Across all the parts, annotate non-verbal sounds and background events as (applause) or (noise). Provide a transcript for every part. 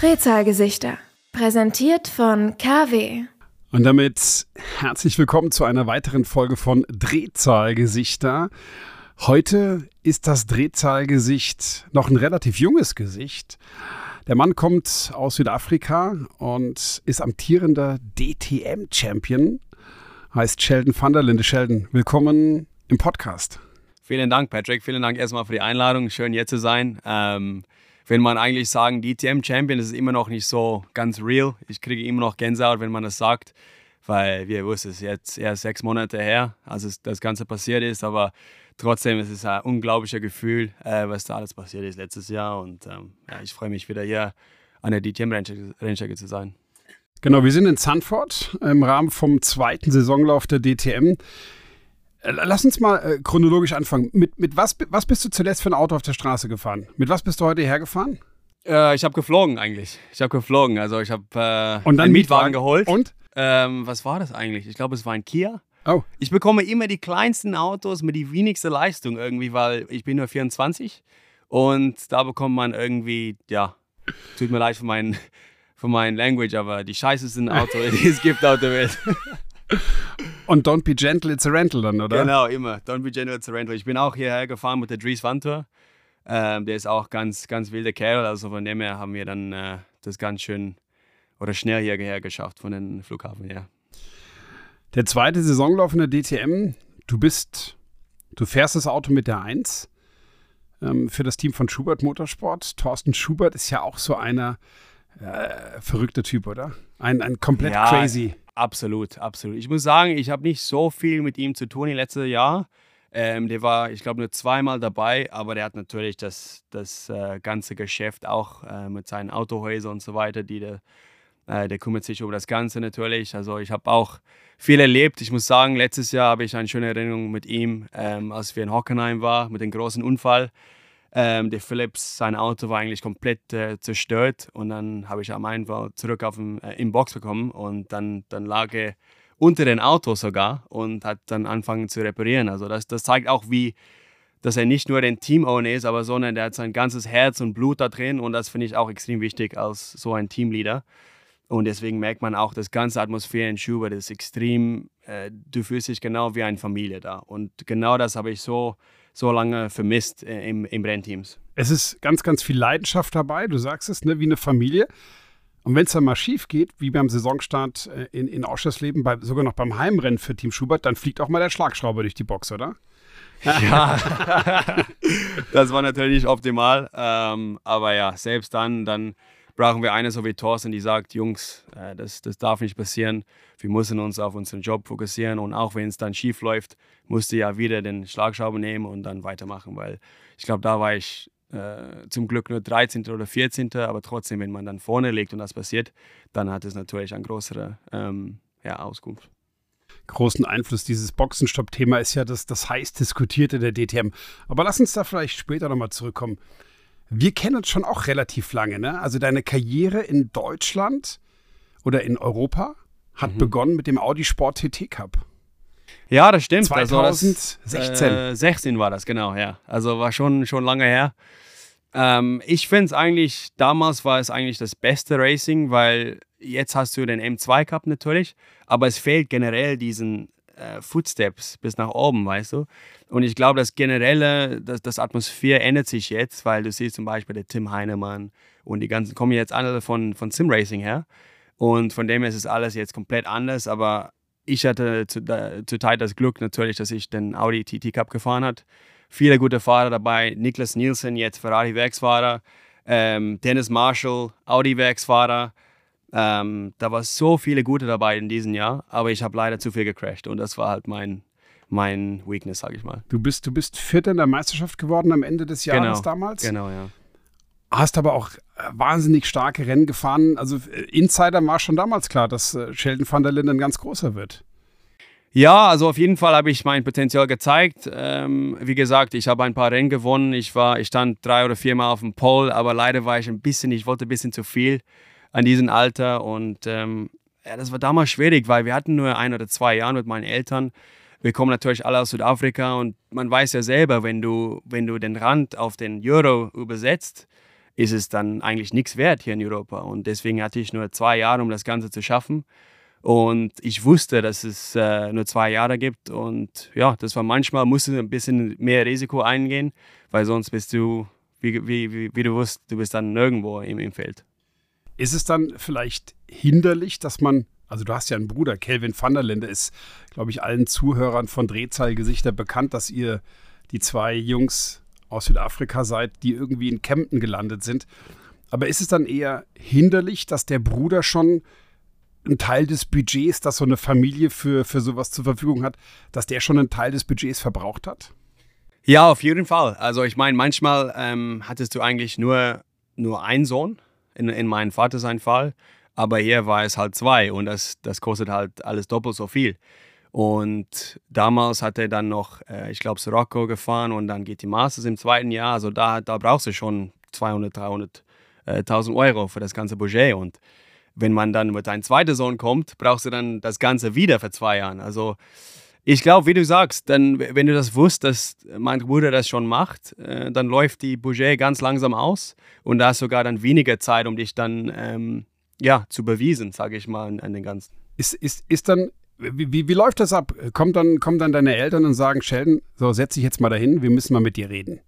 Drehzahlgesichter. Präsentiert von KW. Und damit herzlich willkommen zu einer weiteren Folge von Drehzahlgesichter. Heute ist das Drehzahlgesicht noch ein relativ junges Gesicht. Der Mann kommt aus Südafrika und ist amtierender DTM-Champion. Heißt Sheldon van der Linde. Sheldon, willkommen im Podcast. Vielen Dank, Patrick. Vielen Dank erstmal für die Einladung. Schön, hier zu sein. Ähm, wenn man eigentlich sagen, DTM-Champion, das ist immer noch nicht so ganz real. Ich kriege immer noch Gänsehaut, wenn man das sagt, weil wir wussten, es jetzt erst sechs Monate her, als das Ganze passiert ist. Aber trotzdem ist es ein unglaublicher Gefühl, äh, was da alles passiert ist letztes Jahr. Und ähm, ja, ich freue mich wieder hier an der DTM-Rennstrecke zu sein. Genau, wir sind in Sanford im Rahmen vom zweiten Saisonlauf der DTM. Äh, lass uns mal äh, chronologisch anfangen. Mit, mit was, was bist du zuletzt für ein Auto auf der Straße gefahren? Mit was bist du heute hergefahren? Äh, ich habe geflogen eigentlich. Ich habe geflogen. Also ich habe äh, einen Mietwagen, Mietwagen geholt. Und? Ähm, was war das eigentlich? Ich glaube, es war ein Kia. Oh. Ich bekomme immer die kleinsten Autos mit die wenigste Leistung irgendwie, weil ich bin nur 24 und da bekommt man irgendwie, ja, tut mir leid für meinen für mein Language, aber die scheißesten Autos, (laughs) die es gibt auf der Welt. Und Don't Be Gentle, It's a Rental dann, oder? Genau, immer. Don't Be Gentle, It's a Rental. Ich bin auch hierher gefahren mit der Dries Vantour. Ähm, der ist auch ganz, ganz wilder Kerl. Also von dem her haben wir dann äh, das ganz schön oder schnell hierher geschafft von den Flughafen her. Der zweite Saisonlauf in der DTM, du bist, du fährst das Auto mit der 1 ähm, für das Team von Schubert Motorsport. Thorsten Schubert ist ja auch so einer äh, verrückter Typ, oder? Ein, ein komplett ja, crazy. Absolut, absolut. Ich muss sagen, ich habe nicht so viel mit ihm zu tun im letzten Jahr. Ähm, der war, ich glaube, nur zweimal dabei, aber der hat natürlich das, das äh, ganze Geschäft auch äh, mit seinen Autohäusern und so weiter, die der, äh, der kümmert sich um das Ganze natürlich. Also ich habe auch viel erlebt. Ich muss sagen, letztes Jahr habe ich eine schöne Erinnerung mit ihm, ähm, als wir in Hockenheim waren, mit dem großen Unfall. Ähm, der Philips, sein Auto war eigentlich komplett äh, zerstört und dann habe ich am einfach zurück auf dem, äh, in Box bekommen und dann, dann lag er unter dem Auto sogar und hat dann angefangen zu reparieren. Also das, das zeigt auch, wie, dass er nicht nur den Team-Owner ist, aber sondern der hat sein ganzes Herz und Blut da drin und das finde ich auch extrem wichtig als so ein Teamleader. Und deswegen merkt man auch, das ganze Atmosphäre in Schubert ist extrem, äh, du fühlst dich genau wie eine Familie da. Und genau das habe ich so, so lange vermisst äh, im, im Rennteams. Es ist ganz, ganz viel Leidenschaft dabei, du sagst es, ne, wie eine Familie. Und wenn es dann mal schief geht, wie beim Saisonstart äh, in, in Ausschussleben, bei, sogar noch beim Heimrennen für Team Schubert, dann fliegt auch mal der Schlagschrauber durch die Box, oder? Ja, (laughs) (laughs) das war natürlich nicht optimal. Ähm, aber ja, selbst dann, dann brauchen wir eine so wie Thorsten, die sagt, Jungs, äh, das, das darf nicht passieren. Wir müssen uns auf unseren Job fokussieren und auch wenn es dann schief läuft, musst du ja wieder den Schlagschrauber nehmen und dann weitermachen, weil ich glaube, da war ich äh, zum Glück nur 13. oder 14. Aber trotzdem, wenn man dann vorne liegt und das passiert, dann hat es natürlich eine größere ähm, ja, Auskunft großen Einfluss. Dieses Boxenstopp-Thema ist ja das, das heiß diskutierte der DTM. Aber lass uns da vielleicht später nochmal zurückkommen. Wir kennen uns schon auch relativ lange, ne? Also deine Karriere in Deutschland oder in Europa hat mhm. begonnen mit dem Audi Sport TT Cup. Ja, das stimmt. 2016. Also äh, 16 war das, genau, ja. Also war schon, schon lange her. Ähm, ich finde es eigentlich, damals war es eigentlich das beste Racing, weil jetzt hast du den M2 Cup natürlich, aber es fehlt generell diesen äh, Footsteps bis nach oben, weißt du. Und ich glaube, das generelle, das, das Atmosphäre ändert sich jetzt, weil du siehst zum Beispiel der Tim Heinemann und die ganzen kommen jetzt alle von, von Sim Racing her. Und von dem her ist es alles jetzt komplett anders, aber ich hatte zu, da, zur Zeit das Glück natürlich, dass ich den Audi TT Cup gefahren habe. Viele gute Fahrer dabei. Niklas Nielsen, jetzt Ferrari-Werksfahrer. Ähm, Dennis Marshall, Audi-Werksfahrer. Ähm, da war so viele gute dabei in diesem Jahr, aber ich habe leider zu viel gecrashed und das war halt mein, mein Weakness, sage ich mal. Du bist, du bist Vierter in der Meisterschaft geworden am Ende des Jahres genau, damals. Genau, ja. Hast aber auch äh, wahnsinnig starke Rennen gefahren. Also äh, Insider war schon damals klar, dass äh, Sheldon van der Linden ganz großer wird. Ja, also auf jeden Fall habe ich mein Potenzial gezeigt. Ähm, wie gesagt, ich habe ein paar Rennen gewonnen. Ich, war, ich stand drei oder viermal auf dem Pole, aber leider war ich ein bisschen, ich wollte ein bisschen zu viel an diesem Alter. Und ähm, ja, das war damals schwierig, weil wir hatten nur ein oder zwei Jahre mit meinen Eltern. wir kommen natürlich alle aus Südafrika und man weiß ja selber, wenn du, wenn du den Rand auf den Euro übersetzt, ist es dann eigentlich nichts wert hier in Europa. Und deswegen hatte ich nur zwei Jahre, um das Ganze zu schaffen. Und ich wusste, dass es äh, nur zwei Jahre gibt. Und ja, das war manchmal, musste ein bisschen mehr Risiko eingehen, weil sonst bist du, wie, wie, wie, wie du wusst, du bist dann nirgendwo im, im Feld. Ist es dann vielleicht hinderlich, dass man, also du hast ja einen Bruder, Kelvin van der Linde, ist, glaube ich, allen Zuhörern von Drehzahlgesichter bekannt, dass ihr die zwei Jungs aus Südafrika seid, die irgendwie in Kempten gelandet sind. Aber ist es dann eher hinderlich, dass der Bruder schon einen Teil des Budgets, das so eine Familie für, für sowas zur Verfügung hat, dass der schon einen Teil des Budgets verbraucht hat? Ja, auf jeden Fall. Also ich meine, manchmal ähm, hattest du eigentlich nur, nur einen Sohn, in, in meinem Vater sein Fall, aber hier war es halt zwei und das, das kostet halt alles doppelt so viel. Und damals hat er dann noch, äh, ich glaube, Sirocco gefahren und dann geht die Masters im zweiten Jahr. Also da, da brauchst du schon 200, 300.000 äh, Euro für das ganze Budget. Und wenn man dann mit deinem zweiten Sohn kommt, brauchst du dann das Ganze wieder für zwei Jahre. Also ich glaube, wie du sagst, dann, wenn du das wusst, dass mein Bruder das schon macht, äh, dann läuft die Budget ganz langsam aus und da hast du sogar dann weniger Zeit, um dich dann ähm, ja, zu bewiesen, sage ich mal, an, an, den Ganzen. Ist, ist, ist dann, wie, wie, wie läuft das ab? Kommen dann, kommen dann deine Eltern und sagen, Sheldon, so setz dich jetzt mal dahin, wir müssen mal mit dir reden.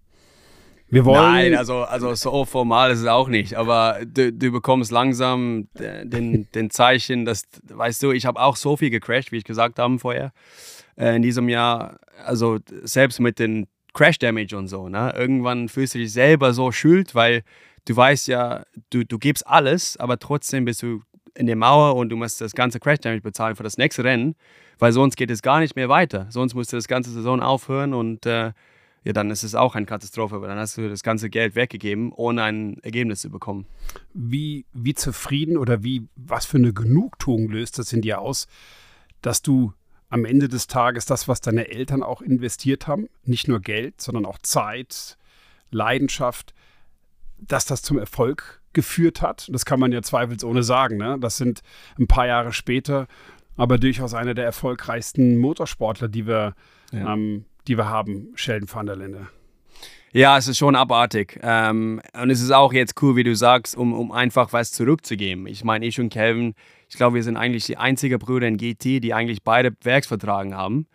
Wir wollen. Nein, also, also so formal ist es auch nicht. Aber du, du bekommst langsam den, den Zeichen, dass, weißt du, ich habe auch so viel gecrashed, wie ich gesagt habe vorher, äh, in diesem Jahr. Also selbst mit den Crash Damage und so. Ne? Irgendwann fühlst du dich selber so schuld, weil du weißt ja, du, du gibst alles, aber trotzdem bist du in der Mauer und du musst das ganze Crash Damage bezahlen für das nächste Rennen, weil sonst geht es gar nicht mehr weiter. Sonst musst du das ganze Saison aufhören und äh, ja, dann ist es auch eine Katastrophe, weil dann hast du das ganze Geld weggegeben, ohne ein Ergebnis zu bekommen. Wie, wie zufrieden oder wie, was für eine Genugtuung löst das in dir aus, dass du am Ende des Tages das, was deine Eltern auch investiert haben, nicht nur Geld, sondern auch Zeit, Leidenschaft, dass das zum Erfolg geführt hat. Das kann man ja zweifelsohne sagen. Ne? Das sind ein paar Jahre später, aber durchaus einer der erfolgreichsten Motorsportler, die wir ja. ähm, die wir haben, Sheldon van der Linde. Ja, es ist schon abartig. Ähm, und es ist auch jetzt cool, wie du sagst, um, um einfach was zurückzugeben. Ich meine, ich und Kevin, ich glaube, wir sind eigentlich die einzigen Brüder in GT, die eigentlich beide Werksvertragen haben.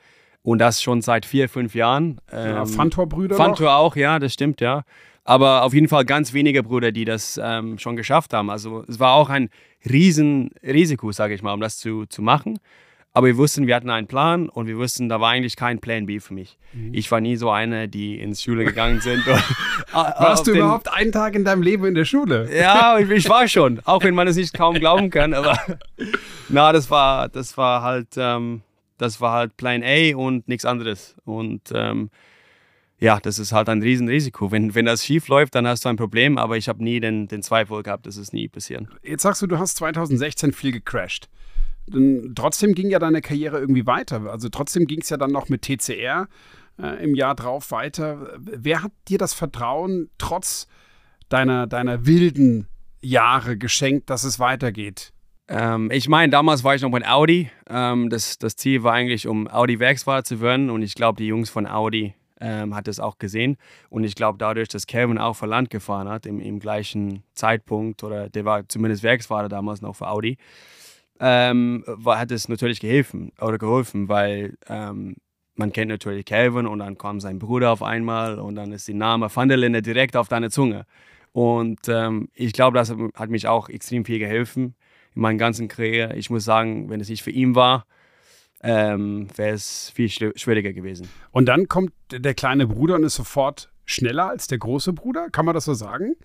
Und das schon seit vier, fünf Jahren. Ähm, ja, Fantor-Brüder Fantor auch, ja, das stimmt, ja. Aber auf jeden Fall ganz wenige Brüder, die das ähm, schon geschafft haben. Also es war auch ein Riesenrisiko, sage ich mal, um das zu, zu machen. Aber wir wussten, wir hatten einen Plan und wir wussten, da war eigentlich kein Plan B für mich. Mhm. Ich war nie so einer, die ins Schule gegangen sind. (laughs) (laughs) Warst du überhaupt einen Tag in deinem Leben in der Schule? Ja, ich, ich war schon. Auch wenn man es nicht kaum glauben kann. Aber (laughs) na, das war, das war halt, ähm, das war halt Plan A und nichts anderes. Und ähm, ja, das ist halt ein Riesenrisiko. Wenn, wenn das schief läuft, dann hast du ein Problem, aber ich habe nie den, den Zweifel gehabt, dass es nie passieren. Jetzt sagst du, du hast 2016 viel gecrashed trotzdem ging ja deine Karriere irgendwie weiter. Also trotzdem ging es ja dann noch mit TCR äh, im Jahr drauf weiter. Wer hat dir das Vertrauen trotz deiner, deiner wilden Jahre geschenkt, dass es weitergeht? Ähm, ich meine, damals war ich noch bei Audi. Ähm, das, das Ziel war eigentlich, um Audi-Werksfahrer zu werden. Und ich glaube, die Jungs von Audi ähm, hat das auch gesehen. Und ich glaube, dadurch, dass Kevin auch für Land gefahren hat, im, im gleichen Zeitpunkt, oder der war zumindest Werksfahrer damals noch für Audi, ähm, hat es natürlich geholfen oder geholfen, weil ähm, man kennt natürlich Calvin und dann kam sein Bruder auf einmal und dann ist der Name Van der Linde direkt auf deine Zunge. Und ähm, ich glaube, das hat mich auch extrem viel geholfen in meiner ganzen Karriere. Ich muss sagen, wenn es nicht für ihn war, ähm, wäre es viel schwieriger gewesen. Und dann kommt der kleine Bruder und ist sofort schneller als der große Bruder? Kann man das so sagen?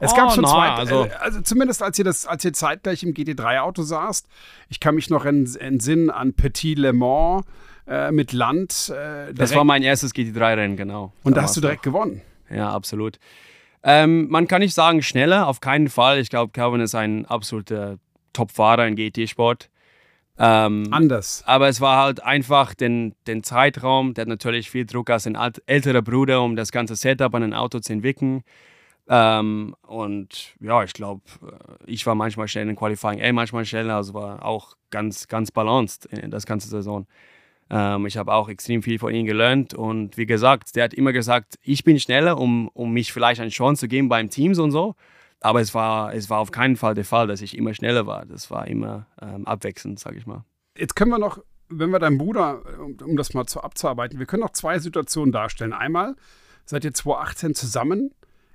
Es oh, gab schon na, zwei, also, äh, also zumindest als ihr das, als ihr zeitgleich im GT3-Auto saßt. Ich kann mich noch entsinnen an Petit Le Mans äh, mit Land. Äh, das war mein erstes GT3-Rennen, genau. Und da hast du direkt noch. gewonnen. Ja, absolut. Ähm, man kann nicht sagen schneller, auf keinen Fall. Ich glaube, Calvin ist ein absoluter Top-Fahrer in GT-Sport. Ähm, Anders. Aber es war halt einfach den, den Zeitraum, der hat natürlich viel Druck als ein älterer Bruder, um das ganze Setup an ein Auto zu entwickeln. Ähm, und ja, ich glaube, äh, ich war manchmal schnell in Qualifying, er manchmal schneller, also war auch ganz, ganz balanced in das ganze Saison. Ähm, ich habe auch extrem viel von ihm gelernt und wie gesagt, der hat immer gesagt, ich bin schneller, um, um mich vielleicht eine Chance zu geben beim Teams und so. Aber es war, es war auf keinen Fall der Fall, dass ich immer schneller war. Das war immer ähm, abwechselnd, sage ich mal. Jetzt können wir noch, wenn wir deinen Bruder, um, um das mal zu abzuarbeiten, wir können noch zwei Situationen darstellen. Einmal seid ihr 2018 zusammen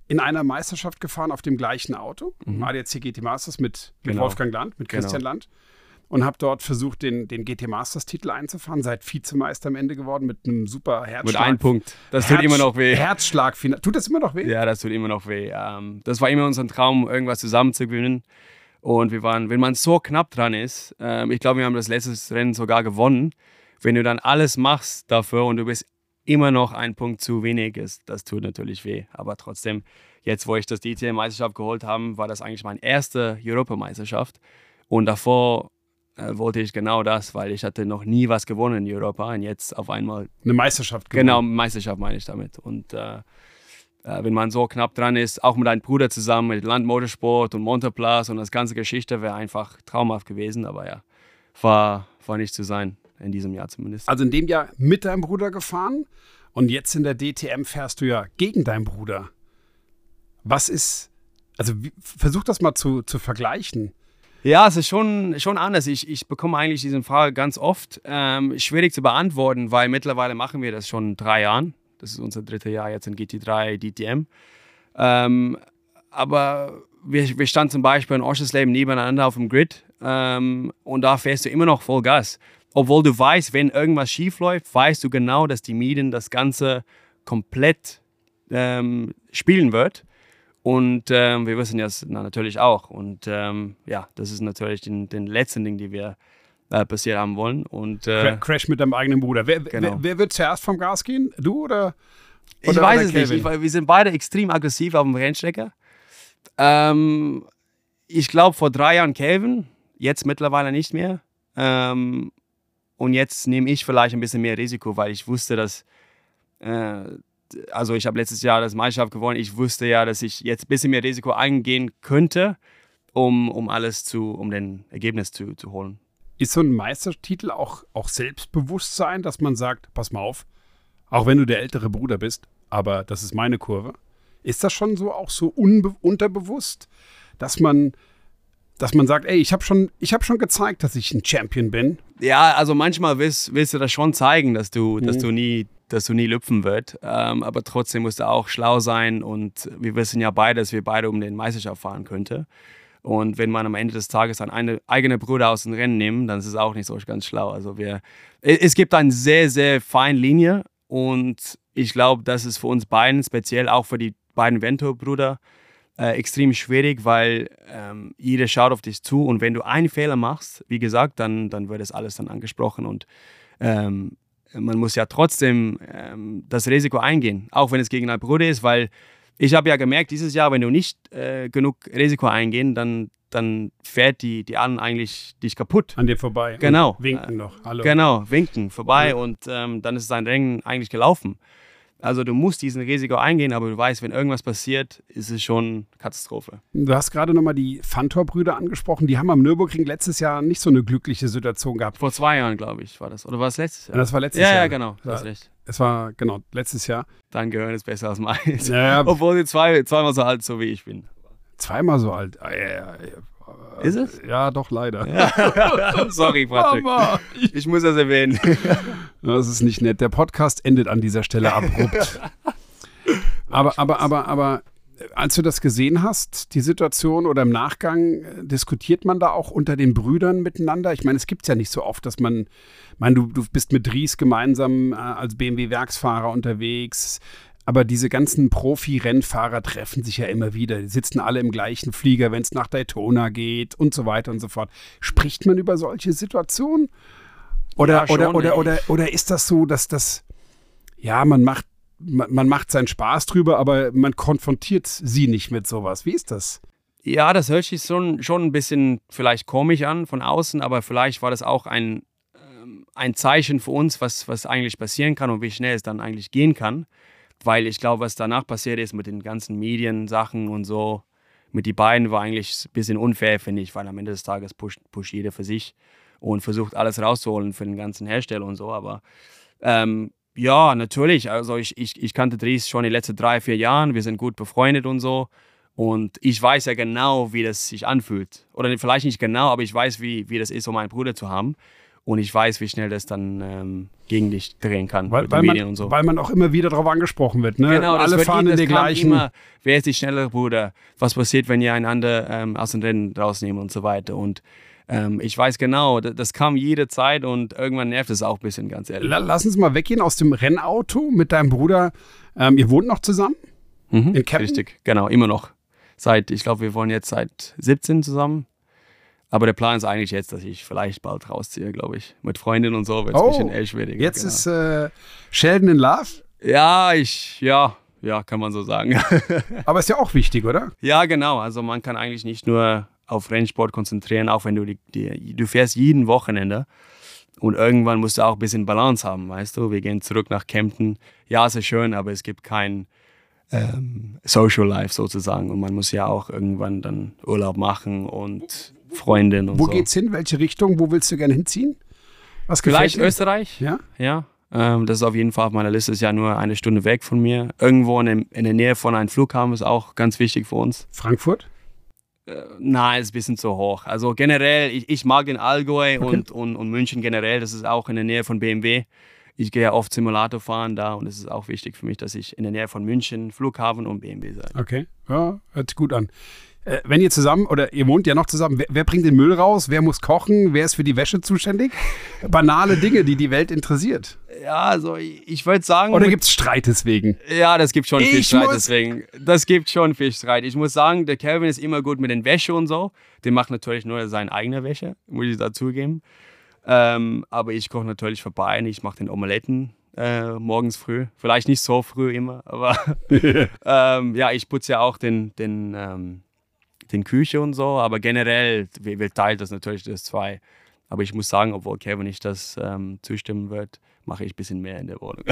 in einer Meisterschaft gefahren auf dem gleichen Auto, mhm. ADAC GT Masters mit, mit genau. Wolfgang Land, mit Christian genau. Land und habe dort versucht, den, den GT Masters Titel einzufahren. Seid Vizemeister am Ende geworden mit einem super Herzschlag. Mit einem Punkt. Das Herz, tut immer noch weh. Herzschlag. Tut das immer noch weh? Ja, das tut immer noch weh. Ähm, das war immer unser Traum, irgendwas zusammen zu gewinnen. Und wir waren, wenn man so knapp dran ist, ähm, ich glaube, wir haben das letzte Rennen sogar gewonnen. Wenn du dann alles machst dafür und du bist immer noch ein Punkt zu wenig, ist, das tut natürlich weh. Aber trotzdem, jetzt, wo ich das DTM-Meisterschaft geholt habe, war das eigentlich meine erste Europameisterschaft. Und davor äh, wollte ich genau das, weil ich hatte noch nie was gewonnen in Europa und jetzt auf einmal eine Meisterschaft gewonnen. Genau, Meisterschaft meine ich damit. Und äh, äh, wenn man so knapp dran ist, auch mit einem Bruder zusammen mit Landmotorsport und Monteplas und das ganze Geschichte wäre einfach traumhaft gewesen, aber ja, war, war nicht zu sein in diesem Jahr zumindest. Also in dem Jahr mit deinem Bruder gefahren und jetzt in der DTM fährst du ja gegen deinen Bruder. Was ist, also wie, versuch das mal zu, zu vergleichen. Ja, es ist schon, schon anders. Ich, ich bekomme eigentlich diese Frage ganz oft. Ähm, schwierig zu beantworten, weil mittlerweile machen wir das schon drei Jahren. Das ist unser drittes Jahr jetzt in GT3 DTM. Ähm, aber wir, wir standen zum Beispiel in Oschersleben nebeneinander auf dem Grid ähm, und da fährst du immer noch voll Gas. Obwohl du weißt, wenn irgendwas schief läuft, weißt du genau, dass die Mieten das Ganze komplett ähm, spielen wird. Und ähm, wir wissen das natürlich auch. Und ähm, ja, das ist natürlich den, den letzten Ding, die wir äh, passiert haben wollen. Und, äh, Crash mit deinem eigenen Bruder. Wer, genau. wer, wer, wird zuerst vom Gas gehen? Du oder? oder ich weiß es Kevin? nicht. Ich, wir sind beide extrem aggressiv auf dem Rennstrecker. Ähm, ich glaube, vor drei Jahren Kevin, jetzt mittlerweile nicht mehr. Ähm, und jetzt nehme ich vielleicht ein bisschen mehr Risiko, weil ich wusste, dass äh, also ich habe letztes Jahr das Meisterschaft gewonnen. Ich wusste ja, dass ich jetzt ein bisschen mehr Risiko eingehen könnte, um, um alles zu, um den Ergebnis zu, zu holen. Ist so ein Meistertitel auch, auch Selbstbewusstsein, dass man sagt, pass mal auf, auch wenn du der ältere Bruder bist, aber das ist meine Kurve. Ist das schon so auch so unterbewusst, dass man, dass man sagt, ey, ich habe schon, hab schon gezeigt, dass ich ein Champion bin? Ja, also manchmal willst, willst du das schon zeigen, dass du, mhm. dass du nie dass du nie lüpfen wird. Ähm, aber trotzdem musst du auch schlau sein und wir wissen ja beide, dass wir beide um den Meisterschaft fahren könnten. Und wenn man am Ende des Tages dann eine eigene Bruder aus dem Rennen nimmt, dann ist es auch nicht so ganz schlau. Also wir, es gibt eine sehr, sehr feine Linie und ich glaube, das ist für uns beiden, speziell auch für die beiden Vento-Brüder, äh, extrem schwierig, weil ähm, jeder schaut auf dich zu und wenn du einen Fehler machst, wie gesagt, dann, dann wird das alles dann angesprochen und ähm, man muss ja trotzdem ähm, das Risiko eingehen, auch wenn es gegen Bruder ist, weil ich habe ja gemerkt, dieses Jahr, wenn du nicht äh, genug Risiko eingehen, dann, dann fährt die, die an eigentlich dich kaputt. An dir vorbei. Genau. Und winken noch. Hallo. Genau, winken vorbei ja. und ähm, dann ist sein Rennen eigentlich gelaufen. Also du musst diesen Risiko eingehen, aber du weißt, wenn irgendwas passiert, ist es schon Katastrophe. Du hast gerade nochmal die Fantor-Brüder angesprochen. Die haben am Nürburgring letztes Jahr nicht so eine glückliche Situation gehabt. Vor zwei Jahren, glaube ich, war das. Oder war es letztes Jahr? Ja, das war letztes ja, Jahr. Ja, genau. Du hast recht. Es war, genau, letztes Jahr. Dein Gehirn ist besser als meins. Ja, ja. (laughs) Obwohl sie zwei, zweimal so alt so wie ich bin. Zweimal so alt? Ja, ist es? Ja, doch, leider. Ja. (laughs) Sorry, (laughs) Patrick. Mama. Ich muss das erwähnen. (laughs) Das ist nicht nett. Der Podcast endet an dieser Stelle abrupt. Aber, aber, aber, aber, als du das gesehen hast, die Situation oder im Nachgang, äh, diskutiert man da auch unter den Brüdern miteinander? Ich meine, es gibt es ja nicht so oft, dass man, ich meine, du, du bist mit Ries gemeinsam äh, als BMW-Werksfahrer unterwegs. Aber diese ganzen Profi-Rennfahrer treffen sich ja immer wieder. Die sitzen alle im gleichen Flieger, wenn es nach Daytona geht und so weiter und so fort. Spricht man über solche Situationen? Oder, ja, oder, oder, oder, oder ist das so, dass das, ja, man macht man, man macht seinen Spaß drüber, aber man konfrontiert sie nicht mit sowas. Wie ist das? Ja, das hört sich schon, schon ein bisschen vielleicht komisch an von außen, aber vielleicht war das auch ein, ähm, ein Zeichen für uns, was, was eigentlich passieren kann und wie schnell es dann eigentlich gehen kann. Weil ich glaube, was danach passiert ist mit den ganzen Mediensachen und so, mit die beiden war eigentlich ein bisschen unfair, finde ich, weil am Ende des Tages pusht, pusht jeder für sich. und versucht alles rauszuholen für den ganzen Hersteller und so. Aber ähm, ja, natürlich. Also ich, ich, ich kannte Dries schon die letzten drei, vier Jahre. Wir sind gut befreundet und so. Und ich weiß ja genau, wie das sich anfühlt. Oder vielleicht nicht genau, aber ich weiß, wie, wie das ist, um einen Bruder zu haben. Und ich weiß, wie schnell das dann ähm, gegen dich drehen kann. Weil, weil, man, so. weil, man, auch immer wieder darauf angesprochen wird. Ne? Genau, Alle fahren in der gleichen. Immer, wer ist die schnellere Bruder? Was passiert, wenn ihr einander ähm, aus dem Rennen rausnehmen und so weiter. Und ähm, ich weiß genau, das, das, kam jede Zeit und irgendwann nervt es auch ein bisschen, ganz ehrlich. Lass uns mal weggehen aus dem Rennauto mit deinem Bruder. Ähm, ihr wohnt noch zusammen? Mhm, in Captain? Richtig, genau, immer noch. Seit, ich glaube, wir wohnen jetzt seit 17 zusammen. Aber der Plan ist eigentlich jetzt, dass ich vielleicht bald rausziehe, glaube ich. Mit Freundin und so wird es oh, ein bisschen eher schwieriger. Jetzt genau. ist äh, Sheldon in Love? Ja, ich, ja, ja, kann man so sagen. (laughs) Aber ist ja auch wichtig, oder? Ja, genau. Also man kann eigentlich nicht nur auf Rennsport konzentrieren, auch wenn du die, die, du fährst jeden Wochenende. Und irgendwann musst du auch ein bisschen Balance haben, weißt du? Wir gehen zurück nach Kempten. Ja, es ist schön, aber es gibt kein ähm, Social Life sozusagen. Und man muss ja auch irgendwann dann Urlaub machen und Freundin und Wo so. geht's hin? Welche Richtung? Wo willst du gerne hinziehen? Was Vielleicht dir? Österreich. Ja. Ja. Ähm, das ist auf jeden Fall auf meiner Liste. Ist ja nur eine Stunde weg von mir. Irgendwo in, in der Nähe von einem Flughafen ist auch ganz wichtig für uns. Frankfurt? Äh, nein, ist ein bisschen zu hoch. Also generell, ich, ich mag den Allgäu okay. und, und, und München generell. Das ist auch in der Nähe von BMW. Ich gehe ja oft Simulator fahren da und es ist auch wichtig für mich, dass ich in der Nähe von München, Flughafen und BMW sei. Okay, ja, hört sich gut an. Äh, wenn ihr zusammen, oder ihr wohnt ja noch zusammen, wer, wer, bringt den Müll raus? Wer muss kochen? Wer ist für die Wäsche zuständig? (laughs) Banale Dinge, die die Welt interessiert. Ja, also ich, ich würde sagen. Oder gibt es Streit deswegen? Ja, das gibt schon ich viel Streit deswegen. Das gibt schon viel Streit. Ich muss sagen, der Kevin ist immer gut mit den Wäsche und so. Der macht natürlich nur seine eigene Wäsche, muss ich dazugeben. Ähm, aber ich koche natürlich vorbei und ich mache den Omeletten äh, morgens früh. Vielleicht nicht so früh immer, aber (laughs) (laughs) ähm, ja, ich putze ja auch den, den ähm, den Küche und so, aber generell, wir, wir teilen das natürlich das zwei. Aber ich muss sagen, obwohl Kevin nicht das ähm, zustimmen wird, mache ich ein bisschen mehr in der Wohnung. (laughs)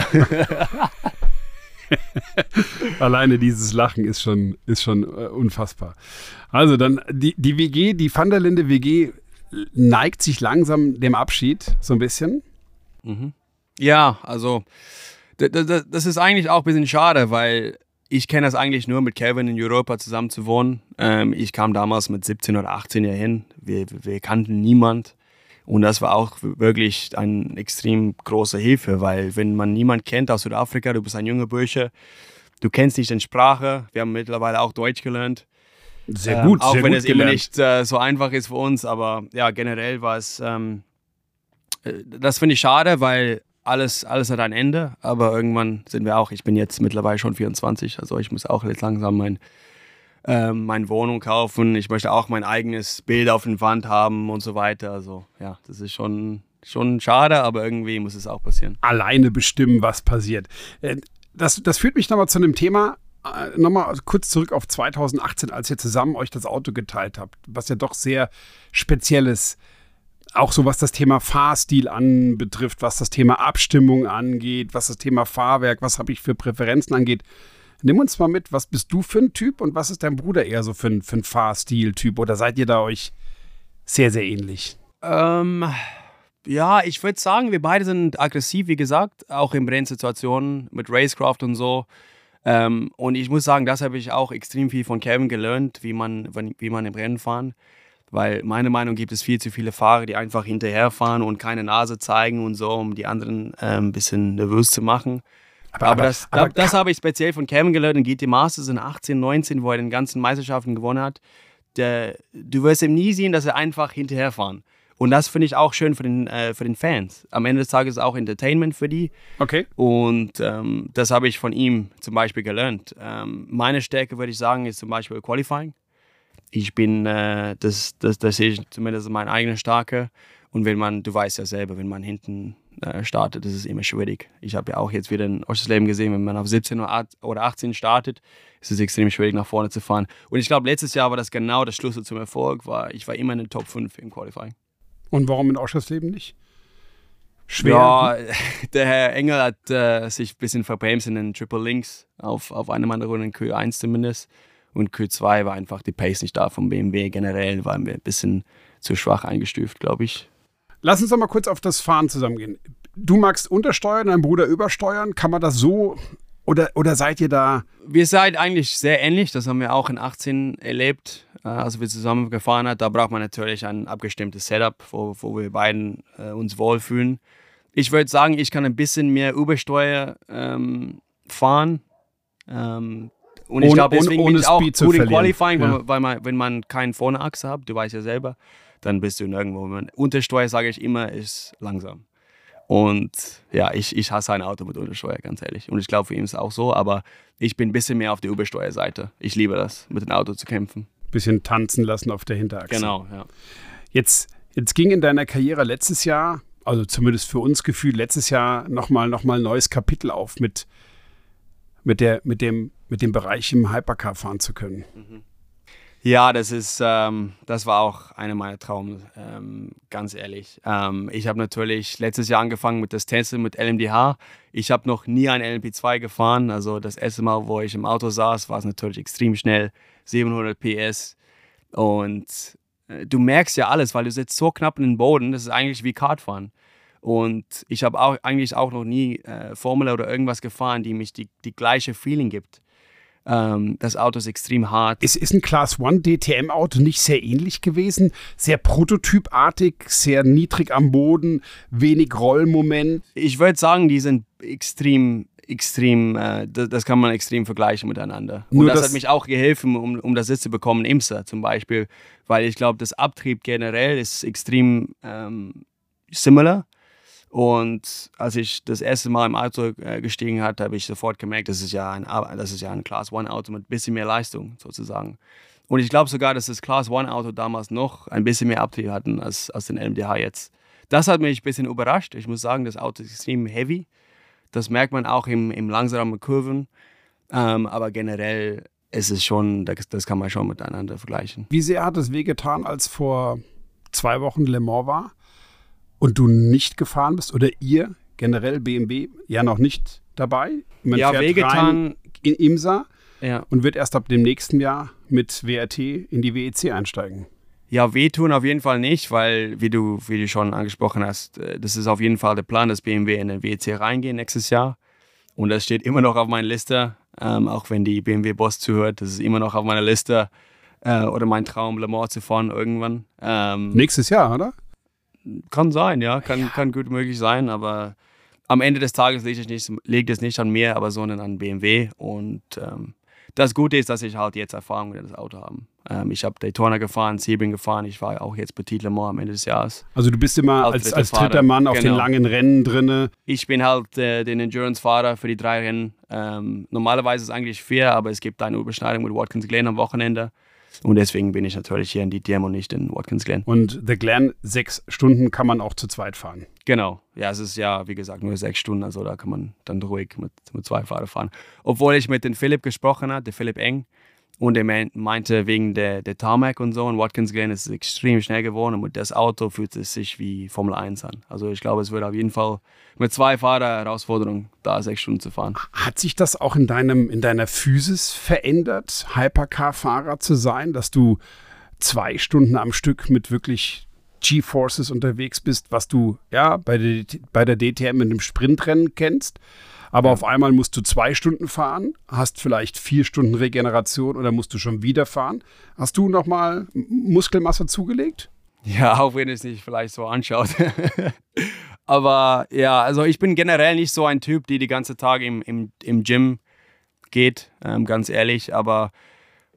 Alleine dieses Lachen ist schon, ist schon äh, unfassbar. Also dann die, die WG, die Van der Linde WG neigt sich langsam dem Abschied so ein bisschen. Mhm. Ja, also das ist eigentlich auch ein bisschen schade, weil ich kenne das eigentlich nur mit Kevin in Europa zusammen zu wohnen. Ähm, ich kam damals mit 17 oder 18 hier hin. Wir, wir kannten niemand. Und das war auch wirklich eine extrem große Hilfe, weil wenn man niemand kennt aus Südafrika, du bist ein junger Bursche, du kennst nicht die Sprache. Wir haben mittlerweile auch Deutsch gelernt. Sehr gut, ähm, Auch sehr wenn gut es gelernt. immer nicht äh, so einfach ist für uns, aber ja, generell war es, ähm, äh, das finde ich schade, weil alles, alles hat ein Ende, aber irgendwann sind wir auch, ich bin jetzt mittlerweile schon 24, also ich muss auch jetzt langsam mein, äh, meine Wohnung kaufen. Ich möchte auch mein eigenes Bild auf den Wand haben und so weiter. Also ja, das ist schon, schon schade, aber irgendwie muss es auch passieren. Alleine bestimmen, was passiert. Äh, das, das führt mich nochmal zu einem Thema, äh, nochmal kurz zurück auf 2018, als ihr zusammen euch das Auto geteilt habt, was ja doch sehr spezielles ist auch so was das Thema Fahrstil anbetrifft, was das Thema Abstimmung angeht, was das Thema Fahrwerk, was habe ich für Präferenzen angeht. Nimm uns mal mit, was bist du für ein Typ und was ist dein Bruder eher so für ein, für ein Fahrstil-Typ oder seid ihr da euch sehr, sehr ähnlich? Ähm, ja, ich würde sagen, wir beide sind aggressiv, wie gesagt, auch in Brennsituationen mit Racecraft und so. Ähm, und ich muss sagen, das habe ich auch extrem viel von Kevin gelernt, wie man, wie man im Rennen fahren. Weil meiner Meinung gibt es viel zu viele Fahrer, die einfach hinterherfahren und keine Nase zeigen und so, um die anderen äh, ein bisschen nervös zu machen. Aber, aber, aber das, aber das, das habe ich speziell von Kevin gelernt in GT Masters in 18, 19, wo er den ganzen Meisterschaften gewonnen hat. Der, du wirst ihm nie sehen, dass er einfach hinterherfahren. Und das finde ich auch schön für den, äh, für den Fans. Am Ende des Tages ist es auch Entertainment für die. Okay. Und ähm, das habe ich von ihm zum Beispiel gelernt. Ähm, meine Stärke, würde ich sagen, ist zum Beispiel Qualifying ich bin, äh, das, das, das sehe ich zumindest mein eigener Starke. Und wenn man, du weißt ja selber, wenn man hinten äh, startet, das ist immer schwierig. Ich habe ja auch jetzt wieder in Oschersleben gesehen, wenn man auf 17 oder 18 startet, ist es extrem schwierig, nach vorne zu fahren. Und ich glaube, letztes Jahr war das genau der Schlüssel zum Erfolg, war, ich war immer in den Top 5 im Qualifying. Und warum in Oschersleben nicht? Schwer. Ja, (laughs) der Herr Engel hat äh, sich ein bisschen verbremst in den Triple Links, auf, auf einer meiner Runden in Q1 zumindest. Und Q2 war einfach die Pace nicht da vom BMW. Generell waren wir ein bisschen zu schwach eingestuft, glaube ich. Lass uns doch mal kurz auf das Fahren zusammengehen. Du magst untersteuern, dein Bruder übersteuern. Kann man das so oder, oder seid ihr da? Wir seid eigentlich sehr ähnlich. Das haben wir auch in 18 erlebt, äh, als wir zusammen gefahren haben. Da braucht man natürlich ein abgestimmtes Setup, wo, wo wir beiden äh, uns wohlfühlen. Ich würde sagen, ich kann ein bisschen mehr Übersteuer ähm, fahren. Ähm, und ich glaube, deswegen ohne, bin ich auch Speed gut im Qualifying, ja. weil, weil man, wenn man keinen Vorne-Achse hat, du weißt ja selber, dann bist du nirgendwo. Untersteuer, sage ich immer, ist langsam. Und ja, ich, ich hasse ein Auto mit Untersteuer, ganz ehrlich. Und ich glaube, für ihn ist es auch so, aber ich bin ein bisschen mehr auf der Übersteuerseite. Ich liebe das, mit dem Auto zu kämpfen. Bisschen tanzen lassen auf der Hinterachse. Genau, ja. Jetzt, jetzt ging in deiner Karriere letztes Jahr, also zumindest für uns gefühlt, letztes Jahr nochmal noch mal ein neues Kapitel auf mit, mit, der, mit, dem, mit dem Bereich im Hypercar fahren zu können. Mhm. Ja, das ist, ähm, das war auch einer meiner Traum, ähm, ganz ehrlich. Ähm, ich habe natürlich letztes Jahr angefangen mit das Testen mit LMDH. Ich habe noch nie ein LMP2 gefahren. Also das erste Mal, wo ich im Auto saß, war es natürlich extrem schnell, 700 PS. Und äh, du merkst ja alles, weil du sitzt so knapp in den Boden. Das ist eigentlich wie Kartfahren. Und ich habe auch eigentlich auch noch nie äh, Formel oder irgendwas gefahren, die mich die, die gleiche Feeling gibt. Ähm, das Auto ist extrem hart. Ist, ist ein Class 1 DTM-Auto nicht sehr ähnlich gewesen? Sehr prototypartig, sehr niedrig am Boden, wenig Rollmoment? Ich würde sagen, die sind extrem extrem, äh, das, das, kann man extrem vergleichen miteinander. Und das, das, hat mich auch geholfen, um, um das Sitz zu bekommen, IMSA zum Beispiel, weil ich glaube, das Abtrieb generell ist extrem ähm, similar. Und als ich das erste Mal im Auto äh, gestiegen hat, habe ich sofort gemerkt, das ist ja ein, das ist ja ein Class One Auto mit ein bisschen mehr Leistung sozusagen. Und ich glaube sogar, dass das Class One Auto damals noch ein bisschen mehr Abtrieb hatten als, als den LMDH jetzt. Das hat mich ein bisschen überrascht. Ich muss sagen, das Auto ist extrem heavy. Das merkt man auch im, im langsamen Kurven. Ähm, aber generell ist es schon, das, das kann man schon miteinander vergleichen. Wie sehr hat es wehgetan, als vor zwei Wochen Le Mans war? Und du nicht gefahren bist oder ihr generell BMW ja noch nicht dabei. Man ja, fährt wehgetan. in IMSA ja. und wird erst ab dem nächsten Jahr mit WRT in die WEC einsteigen. Ja, wehtun auf jeden Fall nicht, weil, wie du, wie du schon angesprochen hast, äh, das ist auf jeden Fall der Plan, dass BMW in den WEC reingehen nächstes Jahr. Und das steht immer noch auf meiner Liste, ähm, auch wenn die BMW-Boss zuhört. Das ist immer noch auf meiner Liste äh, oder mein Traum, Le Mans zu fahren irgendwann. Ähm, Nächstes Jahr, oder? Kann sein, ja. Kann, ja. kann gut möglich sein, aber am Ende des Tages liegt es nicht, liegt es nicht an mir, aber sondern an BMW. Und ähm, das Gute ist, dass ich halt jetzt Erfahrung mit dem Auto habe. Ähm, ich habe Daytona gefahren, Sebring gefahren, ich war auch jetzt Petit Le Mans am Ende des Jahres. Also du bist immer als, als, als dritter Mann auf genau. den langen Rennen drin. Ich bin halt äh, den Endurance-Fahrer für die drei Rennen. Ähm, normalerweise ist es eigentlich vier, aber es gibt eine Überschneidung mit Watkins Glen am Wochenende. Und deswegen bin ich natürlich hier in DTM und nicht in Watkins Glen. Und The Glen, sechs Stunden kann man auch zu zweit fahren. Genau. Ja, es ist ja, wie gesagt, nur sechs Stunden. Also da kann man dann ruhig mit, mit zwei Fahrern fahren. Obwohl ich mit dem Philipp gesprochen habe, der Philipp Eng, und er meinte, wegen der, der Tarmac und so, in Watkins Glen ist extrem schnell geworden und mit das Auto fühlt es sich wie Formel 1 an. Also ich glaube, es wird auf jeden Fall mit zwei Fahrern Herausforderung, da sechs Stunden zu fahren. Hat sich das auch in, deinem, in deiner Physis verändert, Hypercar-Fahrer zu sein, dass du zwei Stunden am Stück mit wirklich G-Forces unterwegs bist, was du ja bei der, bei der DTM in einem Sprintrennen kennst? Aber ja. auf einmal musst du zwei Stunden fahren, hast vielleicht vier Stunden Regeneration oder musst du schon wieder fahren. Hast du nochmal Muskelmasse zugelegt? Ja, (laughs) auch wenn es nicht vielleicht so anschaut. (laughs) Aber ja, also ich bin generell nicht so ein Typ, der die ganze Tag im, im, im Gym geht, ähm, ganz ehrlich. Aber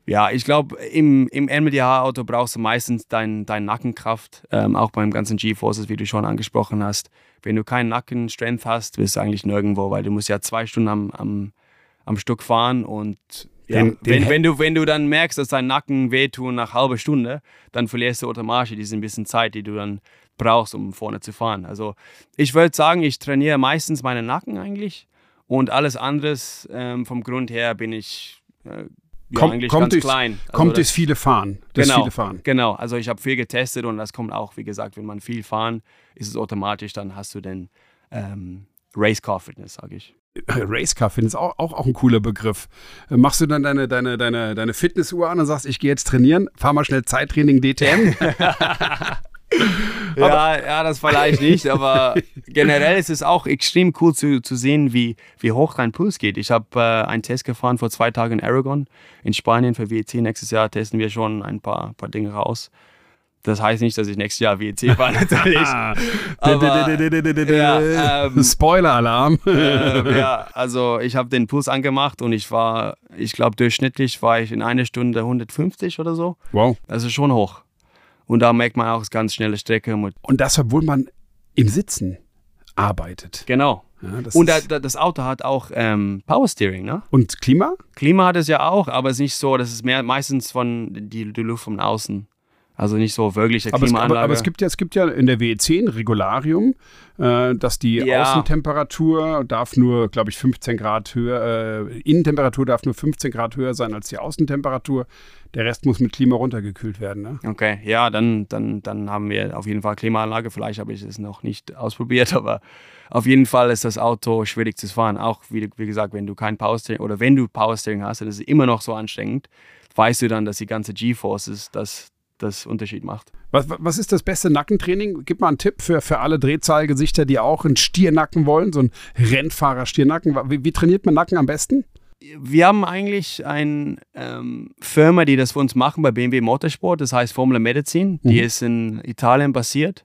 ja, ich glaube, im, im MDH-Auto brauchst du meistens deine dein Nackenkraft, ähm, auch beim ganzen G-Forces, wie du schon angesprochen hast. Wenn du keinen Nacken-Strength hast, bist du eigentlich nirgendwo, weil du musst ja zwei Stunden am, am, am Stück fahren und ja, den, den wenn, wenn, du, wenn du dann merkst, dass dein Nacken wehtun nach halber Stunde, dann verlierst du automatisch diese bisschen Zeit, die du dann brauchst, um vorne zu fahren. Also ich würde sagen, ich trainiere meistens meinen Nacken eigentlich und alles anderes ähm, vom Grund her bin ich äh, ja, Komm, eigentlich kommt ganz durchs, klein. Also kommt durch viele Fahren. Durchs genau, viele Fahren. Genau, also ich habe viel getestet und das kommt auch, wie gesagt, wenn man viel fahren, ist es automatisch, dann hast du den ähm, Racecar Fitness, sage ich. (laughs) Racecar Fitness, auch, auch, auch ein cooler Begriff. Äh, machst du dann deine, deine, deine, deine Fitnessuhr an und sagst, ich gehe jetzt trainieren, fahr mal schnell Zeittraining DTM? (laughs) (laughs) (laughs) ja, ja, das vielleicht nicht, aber (laughs) generell ist es auch extrem cool zu, zu sehen, wie, wie hoch dein Puls geht. Ich habe äh, einen Test gefahren vor zwei Tagen in Aragon in Spanien für WEC. Nächstes Jahr testen wir schon ein paar, paar Dinge raus. Das heißt nicht, dass ich nächstes Jahr WEC (laughs) fahre, natürlich. Aber, ja, ähm, Spoiler-Alarm. Äh, ja, also ich habe den Puls angemacht und ich war, ich glaube, durchschnittlich war ich in einer Stunde 150 oder so. Wow. Das ist schon hoch. Und da merkt man auch ganz schnelle Strecke. Und das, obwohl man im Sitzen arbeitet. Genau. Ja, das und da, das Auto hat auch ähm, Power Steering, ne? Und Klima? Klima hat es ja auch, aber es ist nicht so, das ist mehr meistens von die, die Luft von außen. Also nicht so Klimaanlage. Aber es, aber, aber es, gibt ja, es gibt ja in der WEC ein Regularium, äh, dass die ja. Außentemperatur darf nur, glaube ich, 15 Grad höher, äh, Innentemperatur darf nur 15 Grad höher sein als die Außentemperatur. Der Rest muss mit Klima runtergekühlt werden. Ne? Okay, ja, dann, dann, dann haben wir auf jeden Fall Klimaanlage. Vielleicht habe ich es noch nicht ausprobiert, (laughs) aber auf jeden Fall ist das Auto schwierig zu fahren. Auch wie, wie gesagt, wenn du kein Powersteering oder wenn du Powersteering hast, dann ist es immer noch so anstrengend. Weißt du dann, dass die ganze G-Forces das das Unterschied macht. Was, was ist das beste Nackentraining? Gib mal einen Tipp für, für alle Drehzahlgesichter, die auch einen Stiernacken wollen, so ein Rennfahrer-Stiernacken. Wie, wie trainiert man Nacken am besten? wir haben eigentlich eine ähm, Firma, die das für uns machen bei BMW Motorsport, das heißt Formula Medicine. Die mhm. ist in Italien basiert.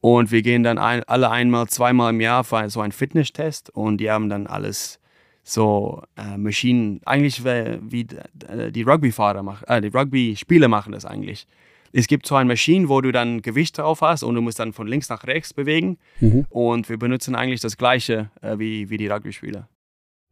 Und wir gehen dann ein, alle einmal, zweimal im Jahr für so einen Fitnesstest und die haben dann alles so äh, Maschinen, eigentlich wie, die Rugby-Fahrer machen, äh, die Rugby-Spieler machen das eigentlich es gibt so eine Maschine, wo du dann Gewicht drauf hast und du musst dann von links nach rechts bewegen. Mhm. Und wir benutzen eigentlich das gleiche äh, wie, wie die Rugby-Spieler.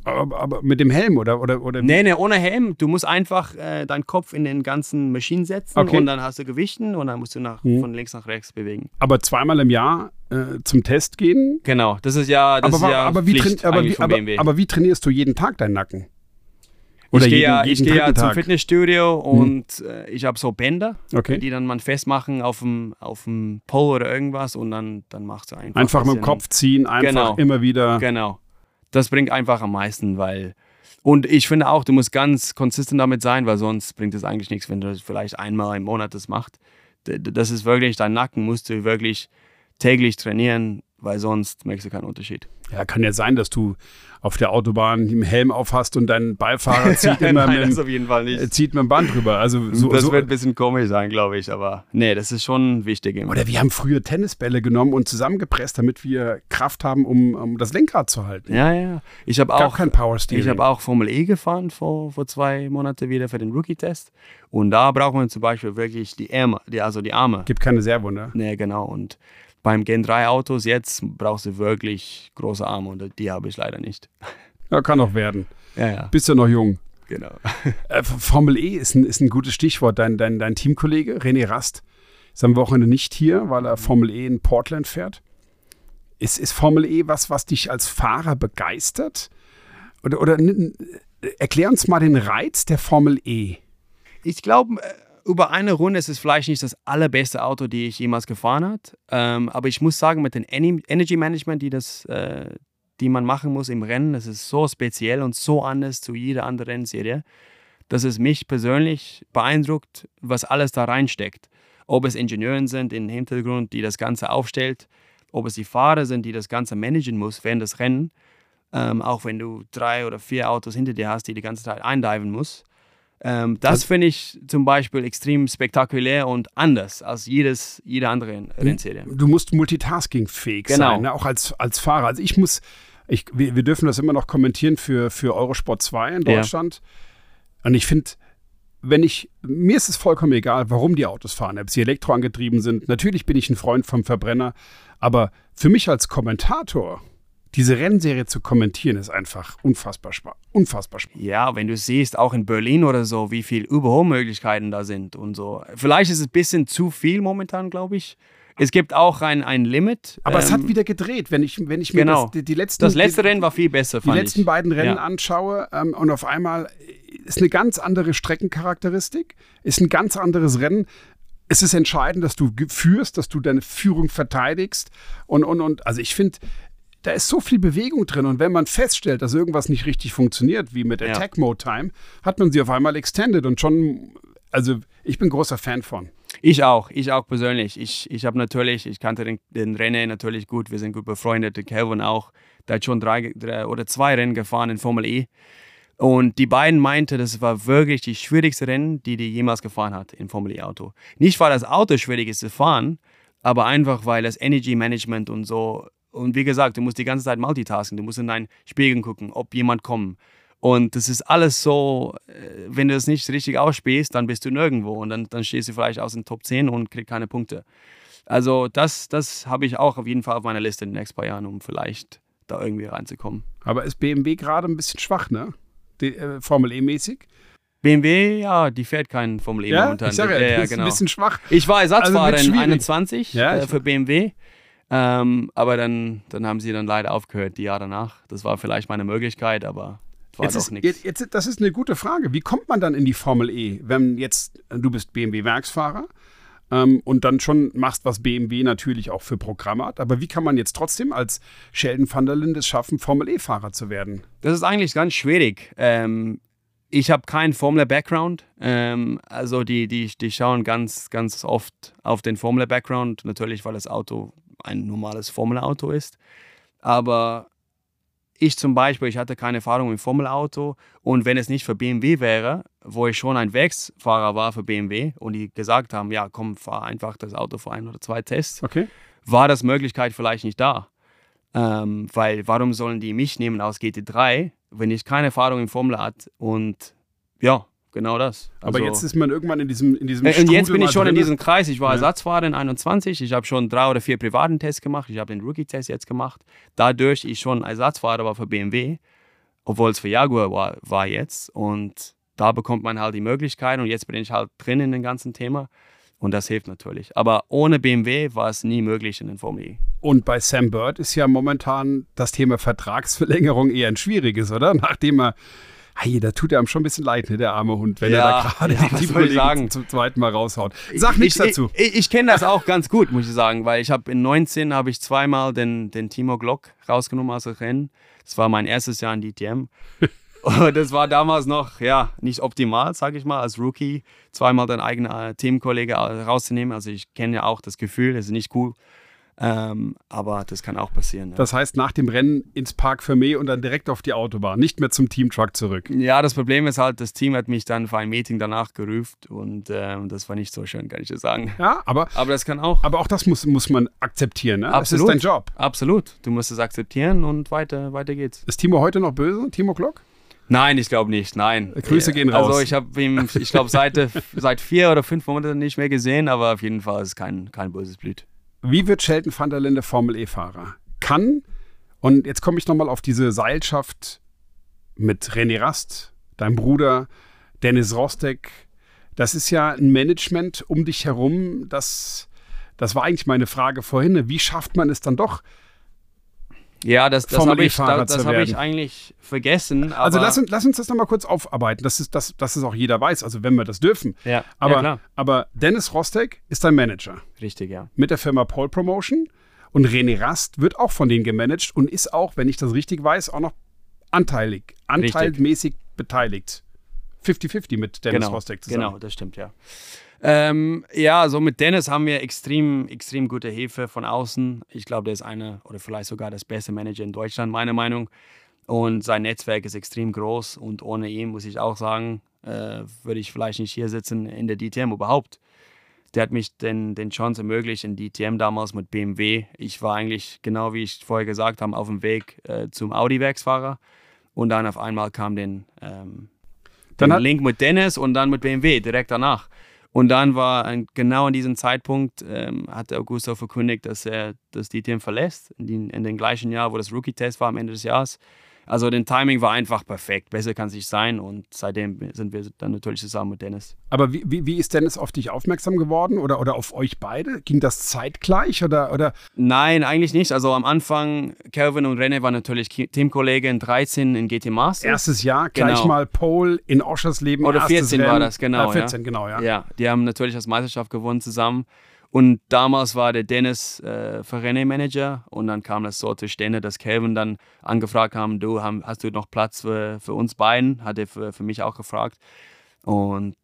Aber, aber, mit dem Helm oder oder oder Nee, nee, ohne Helm. Du musst einfach äh, deinen Kopf in den ganzen Maschinen setzen okay. und dann hast du Gewichten und dann musst du nach, mhm. von links nach rechts bewegen. Aber zweimal im Jahr äh, zum Test gehen? Genau, das ist ja das aber, ist ja aber, wie, aber, wie, aber, aber wie trainierst du jeden Tag deinen Nacken? Oder ich gehe ja, ich geh ja zum Fitnessstudio hm. und äh, ich habe so Bänder, okay. die dann man festmachen auf dem, auf dem Pole oder irgendwas und dann, dann machst du einfach. Einfach mit dem Kopf ziehen, einfach genau. immer wieder. Genau. Das bringt einfach am meisten, weil. Und ich finde auch, du musst ganz konsistent damit sein, weil sonst bringt es eigentlich nichts, wenn du das vielleicht einmal im Monat das machst. Das ist wirklich, dein Nacken musst du wirklich täglich trainieren, weil sonst merkst du keinen Unterschied. Ja, kann ja sein, dass du auf der Autobahn einen Helm auf hast und dein Beifahrer (laughs) zieht immer Nein, mit, auf jeden Fall nicht. zieht mit dem Band drüber. Also so, das so. wird ein bisschen komisch sein, glaube ich, aber nee, das ist schon wichtig. Immer. Oder wir haben früher Tennisbälle genommen und zusammengepresst, damit wir Kraft haben, um, um das Lenkrad zu halten. Ja, ja. Ich habe auch kein Power Steering. Ich habe auch Formel E gefahren vor, vor zwei Monaten wieder für den Rookie-Test und da braucht man zum Beispiel wirklich die Arme, die, also die Arme. Gibt keine Servo, ne? Nee, genau und beim Gen 3 Autos jetzt brauchst du wirklich große Arme und die habe ich leider nicht. (laughs) Ja, kann noch werden. Ja, ja. Bist du noch jung. Genau. (laughs) Äh, Formel E ist ein, ist ein gutes Stichwort. Dein, dein, dein Teamkollege René Rast ist am Wochenende nicht hier, weil er Formel E in Portland fährt. Ist, ist Formel E was, was dich als Fahrer begeistert? Oder, oder erklär uns mal den Reiz der Formel E. Ich glaube, äh, über eine Runde ist es vielleicht nicht das allerbeste Auto, die ich jemals gefahren habe. Ähm, aber ich muss sagen, mit dem Energy Management, die, das, äh, die man machen muss im Rennen, das ist so speziell und so anders zu jeder anderen Rennserie, dass es mich persönlich beeindruckt, was alles da reinsteckt. Ob es Ingenieuren sind im Hintergrund, die das Ganze aufstellt, ob es die Fahrer sind, die das Ganze managen muss während des Rennen, ähm, auch wenn du drei oder vier Autos hinter dir hast, die die ganze Zeit eindiven muss. Ähm, das also, finde ich zum Beispiel extrem spektakulär und anders als jedes, jede andere Rennserie. Du musst multitaskingfähig genau. sein, ne? auch als, als Fahrer. Also ich muss, ich, wir, wir, dürfen das immer noch kommentieren für, für Eurosport 2 in Deutschland. Ja. Und ich finde, wenn ich, mir ist es vollkommen egal, warum die Autos fahren, ob sie elektroangetrieben sind. Natürlich bin ich ein Freund vom Verbrenner, aber für mich als Kommentator diese Rennserie zu kommentieren, ist einfach unfassbar spannend. Unfassbar spannend. Ja, wenn du siehst, auch in Berlin oder so, wie viele Überholmöglichkeiten da sind und so. Vielleicht ist es ein bisschen zu viel momentan, glaube ich. Es gibt auch ein, ein Limit. Aber ähm, es hat ähm, wieder gedreht, wenn ich, wenn ich mir genau. das, die, die letzten. Das letzte die, Rennen war viel besser, Die letzten ich. beiden Rennen ja. anschaue ähm, und auf einmal ist eine ganz andere Streckencharakteristik, ist ein ganz anderes Rennen es ist entscheidend, dass du führst, dass du deine Führung verteidigst. Und, und, und also ich finde, da ist so viel Bewegung drin. Und wenn man feststellt, dass irgendwas nicht richtig funktioniert, wie mit Attack Mode Time, hat man sie auf einmal extended und schon, also ich bin großer Fan von. Ich auch, ich auch persönlich. Ich, ich habe natürlich, ich kannte den, den René natürlich gut, wir sind gut befreundet, den Kelvin auch. Der hat schon drei, drei oder zwei Rennen gefahren in Formel E. Und die beiden meinten, das war wirklich die schwierigste Rennen, die die jemals gefahren hat im Formel E-Auto. Nicht, weil das Auto schwierig ist zu fahren, aber einfach, weil das Energy Management und so. Und wie gesagt, du musst die ganze Zeit multitasken. Du musst in deinen Spiegel gucken, ob jemand kommt. Und das ist alles so, äh, wenn du es nicht richtig ausspielst, dann bist du nirgendwo. Und dann, dann stehst du vielleicht aus den Top 10 und kriegst keine Punkte. Also das, das habe ich auch auf jeden Fall auf meiner Liste in den nächsten paar Jahren, um vielleicht da irgendwie reinzukommen. Aber ist BMW gerade ein bisschen schwach, ne? Die, äh, Formel E-mäßig? BMW, ja, die fährt keinen Formel E Ja, momentan. ich sag ja, ja, ja, ist genau. ein bisschen schwach. Ich war Ersatzfahrer Also in schwierig. 21 Ja, äh, für BMW. Ähm, aber dann, dann haben sie dann leider aufgehört, die Jahre danach. Das war vielleicht meine Möglichkeit, aber war Jetzt doch nichts. das ist eine gute Frage. Wie kommt man dann in die Formel E, wenn jetzt äh, du bist BMW-Werksfahrer ähm, und dann schon machst, was BMW natürlich auch für Programme hat. Aber wie kann man jetzt trotzdem als Sheldon van der Linde es schaffen, Formel E-Fahrer zu werden? Das ist eigentlich ganz schwierig. Ähm, ich habe keinen Formula-Background. Ähm, also die, die, die schauen ganz, ganz oft auf den Formula-Background. Natürlich, weil das Auto ein normales Formel-Auto ist. Aber ich zum Beispiel, ich hatte keine Erfahrung im Formel-Auto. Und wenn es nicht für BMW wäre, wo ich schon ein Werksfahrer war für BMW und die gesagt haben, ja komm, fahr einfach das Auto für ein oder zwei Tests, Okay. war das Möglichkeit vielleicht nicht da. Ähm, weil warum sollen die mich nehmen aus GT3, wenn ich keine Erfahrung in Formel hat und ja, genau das. Aber Also- jetzt ist man irgendwann in diesem in diesem Äh, und jetzt bin ich schon in drinne. diesem Kreis. Ich war Ja. Ersatzfahrer in 21. Ich habe schon drei oder vier privaten Tests gemacht. Ich habe den Rookie-Test jetzt gemacht. Dadurch ich schon Ersatzfahrer war für BMW, obwohl es für Jaguar war, war jetzt. Und da bekommt man halt die Möglichkeit. Und jetzt bin ich halt drin in dem ganzen Thema. Und das hilft natürlich. Aber ohne BMW war es nie möglich in den Formel E. Und bei Sam Bird ist ja momentan das Thema Vertragsverlängerung eher ein schwieriges, oder? (laughs) Nachdem er, hey, da tut er einem schon ein bisschen leid, ne, der arme Hund, wenn Ja, er da gerade ja, die sagen? zum zweiten Mal raushaut. Sag nichts ich, dazu. Ich, ich, kenne das auch ganz gut, muss ich sagen, weil ich habe in 19 habe ich zweimal den, den Timo Glock rausgenommen aus dem Rennen. Das war mein erstes Jahr in DTM. (laughs) Und das war damals noch, ja, nicht optimal, sage ich mal, als Rookie zweimal deinen eigenen äh, Teamkollege rauszunehmen. Also ich kenne ja auch das Gefühl, das ist nicht cool. Ähm, aber das kann auch passieren. Ja. Das heißt, nach dem Rennen ins Park Fermé und dann direkt auf die Autobahn, nicht mehr zum Teamtruck zurück. Ja, das Problem ist halt, das Team hat mich dann für ein Meeting danach gerufen und ähm, das war nicht so schön, kann ich dir sagen. Ja, aber, Aber das kann auch. aber auch das muss, muss man akzeptieren. Ne? Absolut. Das ist dein Job. Absolut. Du musst es akzeptieren und weiter, weiter geht's. Ist Timo heute noch böse, Timo Glock? Nein, ich glaube nicht. Nein. Grüße gehen raus. Also ich habe ihn, ich glaube, seit, (laughs) seit vier oder fünf Monaten nicht mehr gesehen, aber auf jeden Fall ist es kein, kein böses Blut. Wie wird Sheldon van der Linde Formel E-Fahrer? Kann, und jetzt komme ich nochmal auf diese Seilschaft mit René Rast, deinem Bruder, Dennis Rostek. Das ist ja ein Management um dich herum. Das, das war eigentlich meine Frage vorhin. ne? Wie schafft man es dann doch? Ja, das, das habe ich, E-Fahrer das, hab ich eigentlich vergessen. Also lass, uns- lass uns das nochmal kurz aufarbeiten, dass es, dass, dass es auch jeder weiß, also wenn wir das dürfen. Ja, Aber, ja, klar. aber Dennis Rostek ist dein Manager Richtig, ja. mit der Firma Pole Promotion und René Rast wird auch von denen gemanagt und ist auch, wenn ich das richtig weiß, auch noch anteilig, anteilmäßig beteiligt. 50-50 mit Dennis genau, Rostek zusammen. Genau, das stimmt, ja. Ähm, ja, also mit Dennis haben wir extrem, extrem gute Hilfe von außen. Ich glaube, der ist einer oder vielleicht sogar das beste Manager in Deutschland, meiner Meinung. Und sein Netzwerk ist extrem groß und ohne ihn, muss ich auch sagen, äh, würde ich vielleicht nicht hier sitzen in der DTM überhaupt. Der hat mich den, den Chance ermöglicht in DTM damals mit BMW. Ich war eigentlich, genau wie ich vorher gesagt habe, auf dem Weg äh, zum Audi-Werksfahrer. Und dann auf einmal kam den, ähm, den Link mit Dennis und dann mit BMW direkt danach. Und dann war genau an diesem Zeitpunkt, ähm, hat Augusto verkündigt, dass er das DTM verlässt, in, in den gleichen Jahr, wo das Rookie-Test war am Ende des Jahres. Also den Timing war einfach perfekt, besser kann es nicht sein und seitdem sind wir dann natürlich zusammen mit Dennis. Aber wie, wie, wie ist Dennis auf dich aufmerksam geworden oder, oder auf euch beide? Ging das zeitgleich oder, oder Nein, eigentlich nicht. Also am Anfang, Kelvin und René waren natürlich Teamkollegen 13 in GT Masters. erstes Jahr gleich Genau. mal Pole in Oschersleben? Oder erstes 14 war Rennen? das, genau, Äh, 14, genau, ja. Ja, die haben natürlich das Meisterschaft gewonnen zusammen. Und damals war der Dennis äh, Verrenne-Manager und dann kam das so zustande, dass Kelvin dann angefragt haben, du, hast du noch Platz für, für uns beiden? Hat er für, für mich auch gefragt. Und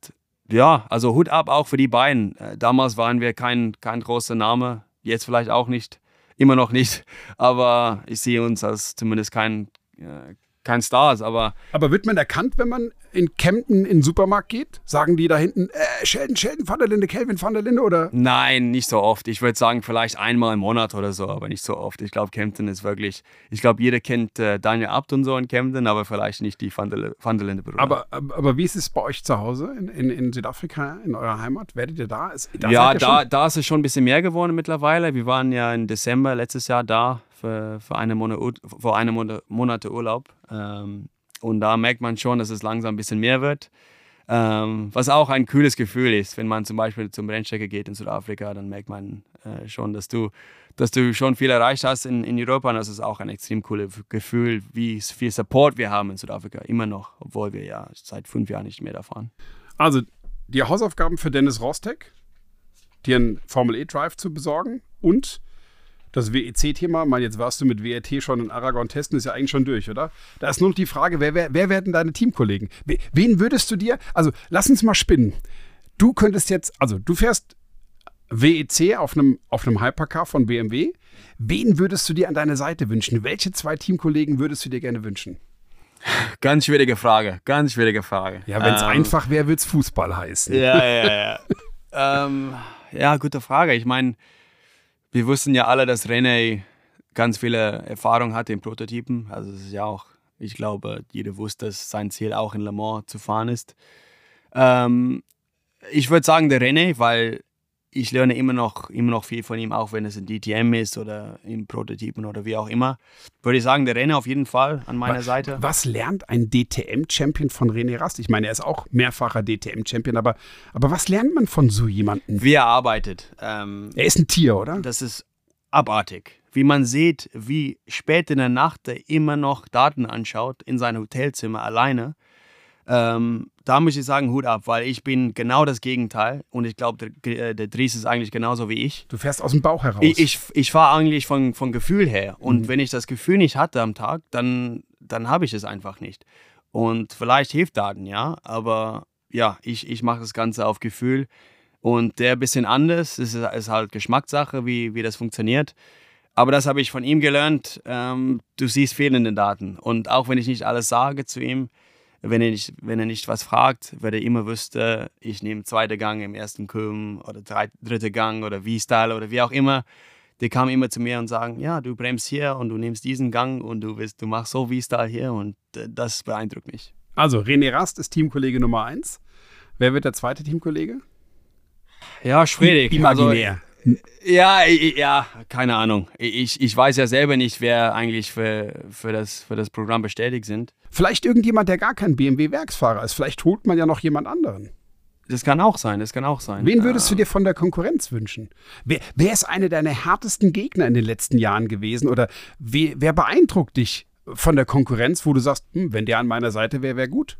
ja, also Hut ab auch für die beiden. Äh, damals waren wir kein, kein großer Name, jetzt vielleicht auch nicht, immer noch nicht, (laughs) aber ich sehe uns als zumindest kein, äh, kein Stars, aber. Aber wird man erkannt, wenn man in Kempten in den Supermarkt geht? Sagen die da hinten, äh, Sheldon, Sheldon van der Linde, Kelvin van der Linde oder? Nein, nicht so oft. Ich würde sagen, vielleicht einmal im Monat oder so, aber nicht so oft. Ich glaube, Kempten ist wirklich, ich glaube, jeder kennt äh, Daniel Abt und so in Kempten, aber vielleicht nicht die van der, van der Linde Brüder. Aber, aber wie ist es bei euch zu Hause in, in, in Südafrika, in eurer Heimat? Werdet ihr da? Ist, da ja, da, da ist es schon ein bisschen mehr geworden mittlerweile. Wir waren ja im Dezember letztes Jahr da für, für eine Monat, vor einem Monat Urlaub. Ähm, und da merkt man schon, dass es langsam ein bisschen mehr wird. Ähm, was auch ein kühles Gefühl ist, wenn man zum Beispiel zum Rennstrecke geht in Südafrika, dann merkt man äh, schon, dass du, dass du schon viel erreicht hast in, in Europa. Und das ist auch ein extrem cooles Gefühl, wie viel Support wir haben in Südafrika, immer noch, obwohl wir ja seit fünf Jahren nicht mehr da fahren. Also die Hausaufgaben für Dennis Rostek, dir einen Formel E-Drive zu besorgen und das WEC-Thema, mal jetzt warst du mit WRT schon in Aragon testen, ist ja eigentlich schon durch, oder? Da ist nur noch die Frage, wer, wer, wer werden deine Teamkollegen? Wen würdest du dir, also lass uns mal spinnen. Du könntest jetzt, also du fährst WEC auf einem, auf einem Hypercar von BMW. Wen würdest du dir an deine Seite wünschen? Welche zwei Teamkollegen würdest du dir gerne wünschen? Ganz schwierige Frage, ganz schwierige Frage. Ja, wenn es ähm, einfach wäre, würde es Fußball heißen. Ja, ja, ja. (laughs) ähm, ja, gute Frage. Ich meine, wir wussten ja alle, dass René ganz viele Erfahrung hatte in Prototypen. Also es ist ja auch, ich glaube, jeder wusste, dass sein Ziel auch in Le Mans zu fahren ist. Ähm, ich würde sagen der René, weil ich lerne immer noch, immer noch viel von ihm, auch wenn es ein DTM ist oder in Prototypen oder wie auch immer. Würde ich sagen, der René auf jeden Fall an meiner was, Seite. Was lernt ein DTM-Champion von René Rast? Ich meine, er ist auch mehrfacher DTM-Champion, aber, aber was lernt man von so jemandem? Wie er arbeitet. Ähm, er ist ein Tier, oder? Das ist abartig. Wie man sieht, wie spät in der Nacht er immer noch Daten anschaut in seinem Hotelzimmer alleine ähm, da muss ich sagen, Hut ab, weil ich bin genau das Gegenteil und ich glaube, der, äh, der Dries ist eigentlich genauso wie ich. Du fährst aus dem Bauch heraus. Ich, ich, ich fahre eigentlich von, von Gefühl her und mhm. wenn ich das Gefühl nicht hatte am Tag, dann, dann habe ich es einfach nicht. Und vielleicht hilft Daten, ja, aber ja, ich, ich mache das Ganze auf Gefühl und der ein bisschen anders, ist, ist halt Geschmackssache, wie, wie das funktioniert. Aber das habe ich von ihm gelernt. Ähm, du siehst fehlende Daten. Und auch wenn ich nicht alles sage zu ihm, wenn er nicht, wenn er nicht was fragt, weil er immer wüsste, ich nehme zweiten Gang im ersten Küm oder dritte Gang oder V-Style oder wie auch immer. Die kamen immer zu mir und sagen, ja, du bremst hier und du nimmst diesen Gang und du, willst, du machst so V-Style hier und äh, das beeindruckt mich. Also René Rast ist Teamkollege Nummer eins. Wer wird der zweite Teamkollege? Ja, schwierig. Imaginär. Also, ja, ja, keine Ahnung. Ich, ich weiß ja selber nicht, wer eigentlich für, für, das, für das Programm bestätigt sind. Vielleicht irgendjemand, der gar kein BMW-Werksfahrer ist. Vielleicht holt man ja noch jemand anderen. Das kann auch sein, das kann auch sein. Wen würdest du dir von der Konkurrenz wünschen? Wer, wer ist einer deiner härtesten Gegner in den letzten Jahren gewesen? Oder wer, wer beeindruckt dich von der Konkurrenz, wo du sagst, hm, wenn der an meiner Seite wäre, wäre gut?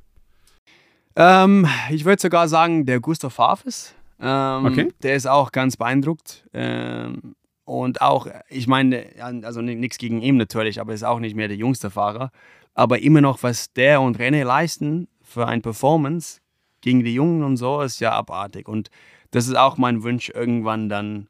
Ähm, ich würde sogar sagen, der Gustav Hafes. Ähm, okay. Der ist auch ganz beeindruckt. Ähm, und auch, ich meine, also nichts gegen ihn natürlich, aber ist auch nicht mehr der jüngste Fahrer. Aber immer noch, was der und René leisten für ein Performance gegen die Jungen und so, ist ja abartig. Und das ist auch mein Wunsch, irgendwann dann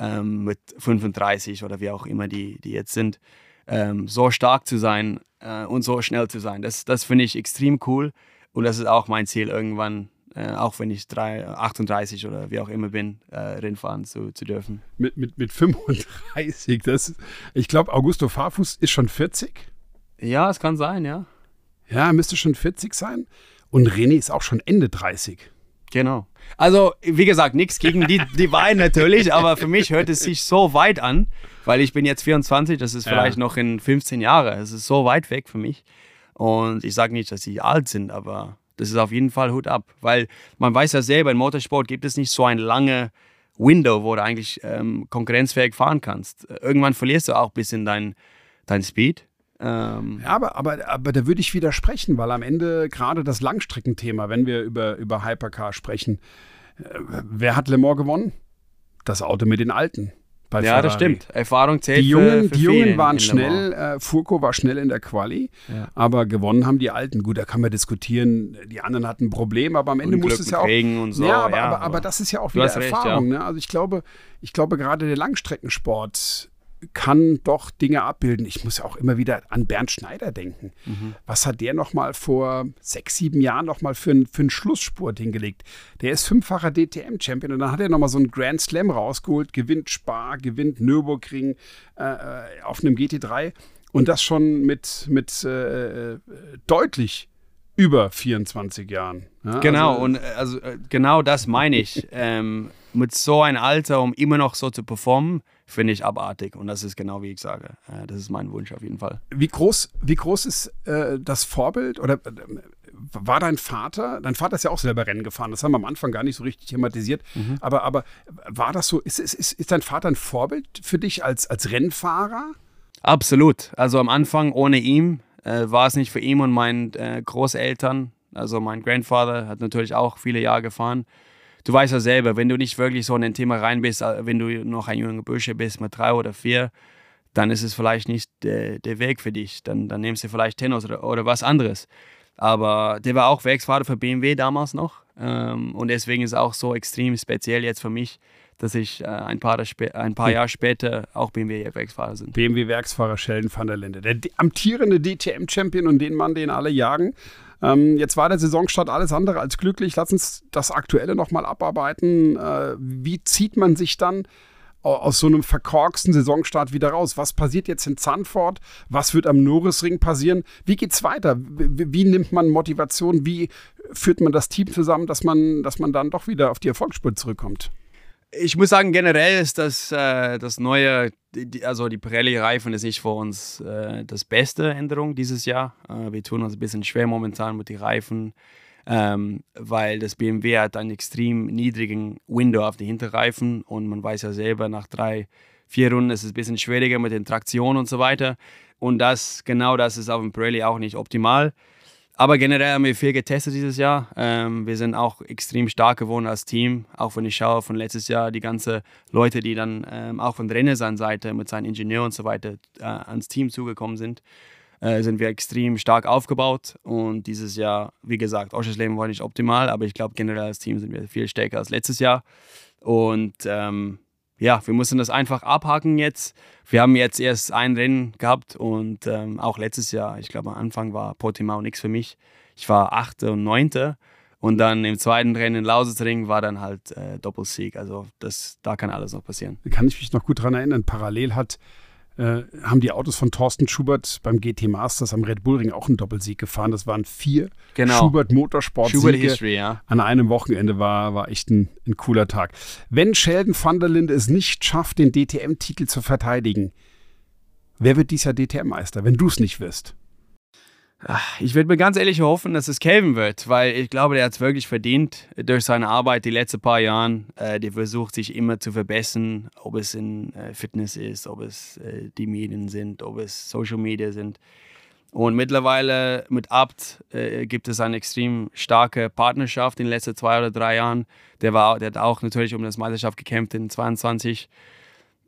ähm, mit 35 oder wie auch immer die, die jetzt sind, ähm, so stark zu sein äh, und so schnell zu sein. Das, das finde ich extrem cool. Und das ist auch mein Ziel, irgendwann äh, auch wenn ich drei, 38 oder wie auch immer bin, äh, Rennfahren zu, zu dürfen. Mit, mit, mit 35, das, ich glaube, Augusto Farfus ist schon 40. Ja, es kann sein, ja. Ja, müsste schon 40 sein. Und René ist auch schon Ende 30. Genau. Also, wie gesagt, nichts gegen die, (laughs) die beiden natürlich, aber für mich hört es sich so weit an, weil ich bin jetzt 24, das ist vielleicht ja. noch in 15 Jahren. Es ist so weit weg für mich. Und ich sage nicht, dass sie alt sind, aber das ist auf jeden Fall Hut ab, weil man weiß ja selber, im Motorsport gibt es nicht so ein lange Window, wo du eigentlich ähm, konkurrenzfähig fahren kannst. Irgendwann verlierst du auch ein bisschen dein, dein Speed. Ähm ja, aber, aber, aber da würde ich widersprechen, weil am Ende gerade das Langstreckenthema, wenn wir über, über Hypercar sprechen, äh, wer hat Le Mans gewonnen? Das Auto mit den Alten. Bei Ja, das Ferrari. stimmt. Erfahrung zählt Die Jungen, für, für die Jungen waren schnell, äh, Furco war schnell in der Quali, Ja. aber gewonnen haben die Alten. Gut, da kann man diskutieren, die anderen hatten ein Problem, aber am Ende Und muss Glück es ja auch. Regen und so. ja, aber, ja, aber, aber das ist ja auch wieder hast recht, Erfahrung. ne? Also ich glaube, ich glaube gerade der Langstreckensport kann doch Dinge abbilden. Ich muss ja auch immer wieder an Bernd Schneider denken. Mhm. Was hat der noch mal vor sechs, sieben Jahren noch mal für, einen- für einen Schlussspurt hingelegt? Der ist fünffacher DTM-Champion und dann hat er noch mal so einen Grand Slam rausgeholt, gewinnt Spa, gewinnt Nürburgring äh, äh, auf einem GT3 und das schon mit, mit äh, äh, deutlich über 24 Jahren. Ja, Genau, also- und äh, also äh, genau das meine ich. (laughs) ähm, mit so einem Alter, um immer noch so zu performen, finde ich abartig. Und das ist genau wie ich sage. Äh, das ist mein Wunsch auf jeden Fall. Wie groß, wie groß ist äh, das Vorbild oder äh, war dein Vater, dein Vater ist ja auch selber Rennen gefahren, das haben wir am Anfang gar nicht so richtig thematisiert, aber, aber war das so, ist, ist, ist, ist dein Vater ein Vorbild für dich als, als Rennfahrer? Absolut. Also am Anfang ohne ihn äh, war es nicht für ihn und meinen äh, Großeltern. Also mein Grandfather hat natürlich auch viele Jahre gefahren. Du weißt ja selber, wenn du nicht wirklich so in ein Thema rein bist, äh, wenn du noch ein junger Bursche bist mit drei oder vier, dann ist es vielleicht nicht der, der Weg für dich. Dann, dann nimmst du vielleicht Tennis oder, oder was anderes. Aber der war auch Werksfahrer für BMW damals noch. Ähm, und deswegen ist es auch so extrem speziell jetzt für mich, dass ich äh, ein, paar, ein paar Jahre später auch BMW-Werksfahrer bin. BMW-Werksfahrer Sheldon van der Linde, der amtierende DTM-Champion und den Mann, den alle jagen. Ähm, jetzt war der Saisonstart alles andere als glücklich. Lass uns das Aktuelle nochmal abarbeiten. Äh, wie zieht man sich dann aus so einem verkorksten Saisonstart wieder raus? Was passiert jetzt in Zandvoort? Was wird am Norrisring passieren? Wie geht's weiter? Wie, wie nimmt man Motivation? Wie führt man das Team zusammen, dass man, dass man dann doch wieder auf die Erfolgsspur zurückkommt? Ich muss sagen, generell ist das, äh, das neue, die, also die Pirelli-Reifen ist nicht für uns äh, das beste Änderung dieses Jahr. Äh, wir tun uns ein bisschen schwer momentan mit den Reifen, ähm, weil das BMW hat einen extrem niedrigen Window auf die Hinterreifen und man weiß ja selber, nach drei, vier Runden ist es ein bisschen schwieriger mit den Traktionen und so weiter. Und das, genau das ist auf dem Pirelli auch nicht optimal. Aber generell haben wir viel getestet dieses Jahr. Ähm, wir sind auch extrem stark geworden als Team. Auch wenn ich schaue von letztes Jahr, die ganzen Leute, die dann ähm, auch von Renaissance-Seite mit seinen Ingenieuren und so weiter äh, ans Team zugekommen sind, äh, sind wir extrem stark aufgebaut. Und dieses Jahr, wie gesagt, Oschersleben war nicht optimal, aber ich glaube generell als Team sind wir viel stärker als letztes Jahr. Und ähm, ja, wir müssen das einfach abhaken jetzt. Wir haben jetzt erst ein Rennen gehabt und ähm, auch letztes Jahr, ich glaube am Anfang war Portimao nichts für mich. Ich war Achte und Neunte und dann im zweiten Rennen in Lausitzring war dann halt äh, Doppelsieg. Also das, da kann alles noch passieren. Kann ich mich noch gut dran erinnern. Parallel hat, äh, haben die Autos von Thorsten Schubert beim GT Masters am Red Bull Ring auch einen Doppelsieg gefahren. Das waren vier Genau. Schubert Motorsport Schubert Siege History, ja. an einem Wochenende war, war echt ein, ein cooler Tag. Wenn Sheldon van der Linde es nicht schafft, den DTM-Titel zu verteidigen, wer wird dies Jahr DTM-Meister, wenn du es nicht wirst? Ich würde mir ganz ehrlich hoffen, dass es Calvin wird, weil ich glaube, der hat es wirklich verdient durch seine Arbeit die letzten paar Jahre. Äh, der versucht sich immer zu verbessern, ob es in äh, Fitness ist, ob es äh, die Medien sind, ob es Social Media sind. Und mittlerweile mit Abt gibt es eine extrem starke Partnerschaft in den letzten zwei oder drei Jahren. Der, war, der hat auch natürlich um das Meisterschaft gekämpft in 22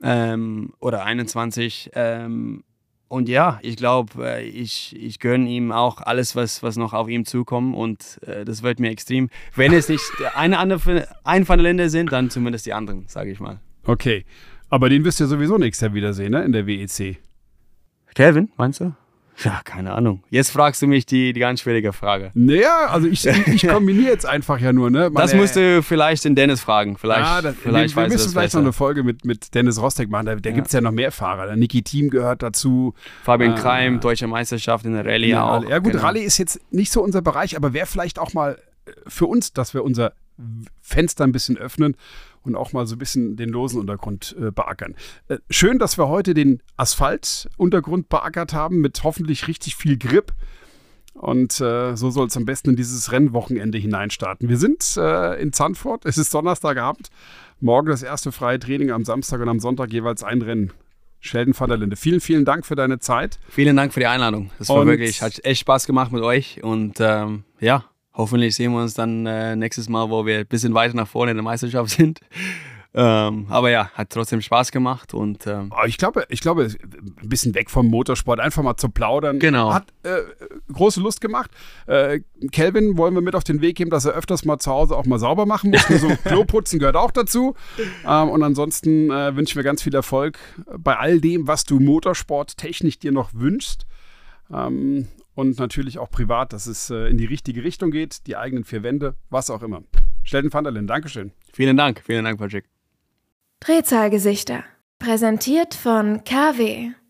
ähm, oder 21. Ähm, und ja, ich glaube, äh, ich, ich gönne ihm auch alles, was, was noch auf ihm zukommt. Und äh, das wird mir extrem. Wenn es nicht eine andere, ein von den Ländern sind, dann zumindest die anderen, sage ich mal. Okay, aber den wirst du ja sowieso nächstes Jahr wiedersehen, ne? in der WEC. Kevin, meinst du? Ja, keine Ahnung. Jetzt fragst du mich die, die ganz schwierige Frage. Naja, also ich, ich (laughs) kombiniere jetzt einfach ja nur. Ne? Das Meine- musst du vielleicht den Dennis fragen. Vielleicht, ja, das, vielleicht wir, wir müssen das vielleicht besser. noch eine Folge mit, mit Dennis Rostek machen. Da, da Ja. gibt es ja noch mehr Fahrer. Der Niki Team gehört dazu. Fabian äh, Kreim, Deutsche Meisterschaft in der Rallye Ja, auch. ja gut, genau. Rallye ist jetzt nicht so unser Bereich, aber wäre vielleicht auch mal äh, für uns, dass wir unser Fenster ein bisschen öffnen und auch mal so ein bisschen den losen Untergrund äh, beackern. Äh, schön, dass wir heute den Asphaltuntergrund beackert haben mit hoffentlich richtig viel Grip. Und äh, so soll es am besten in dieses Rennwochenende hineinstarten. Wir sind äh, in Zandvoort, es ist Donnerstagabend, morgen das erste freie Training, am Samstag und am Sonntag jeweils ein Rennen. Sheldon van der Linde, vielen, vielen Dank für deine Zeit. Vielen Dank für die Einladung. Das war Und- wirklich, hat echt Spaß gemacht mit euch. Und ähm, ja, hoffentlich sehen wir uns dann äh, nächstes Mal, wo wir ein bisschen weiter nach vorne in der Meisterschaft sind. (laughs) Ähm, aber ja, hat trotzdem Spaß gemacht und ähm, Aber ich glaube, ich glaube, ein bisschen weg vom Motorsport, einfach mal zu plaudern. Genau. Hat äh, große Lust gemacht. Äh, Kelvin wollen wir mit auf den Weg geben, dass er öfters mal zu Hause auch mal sauber machen muss. Nur so (laughs) Kloputzen gehört auch dazu. Ähm, und ansonsten äh, wünsche ich mir ganz viel Erfolg bei all dem, was du motorsporttechnisch dir noch wünschst. Und natürlich auch privat, dass es äh, in die richtige Richtung geht, die eigenen vier Wände, was auch immer. Stelten van der Linden, Dankeschön. vielen Dank, vielen Dank, Patrick. Drehzahlgesichter. Präsentiert von KW.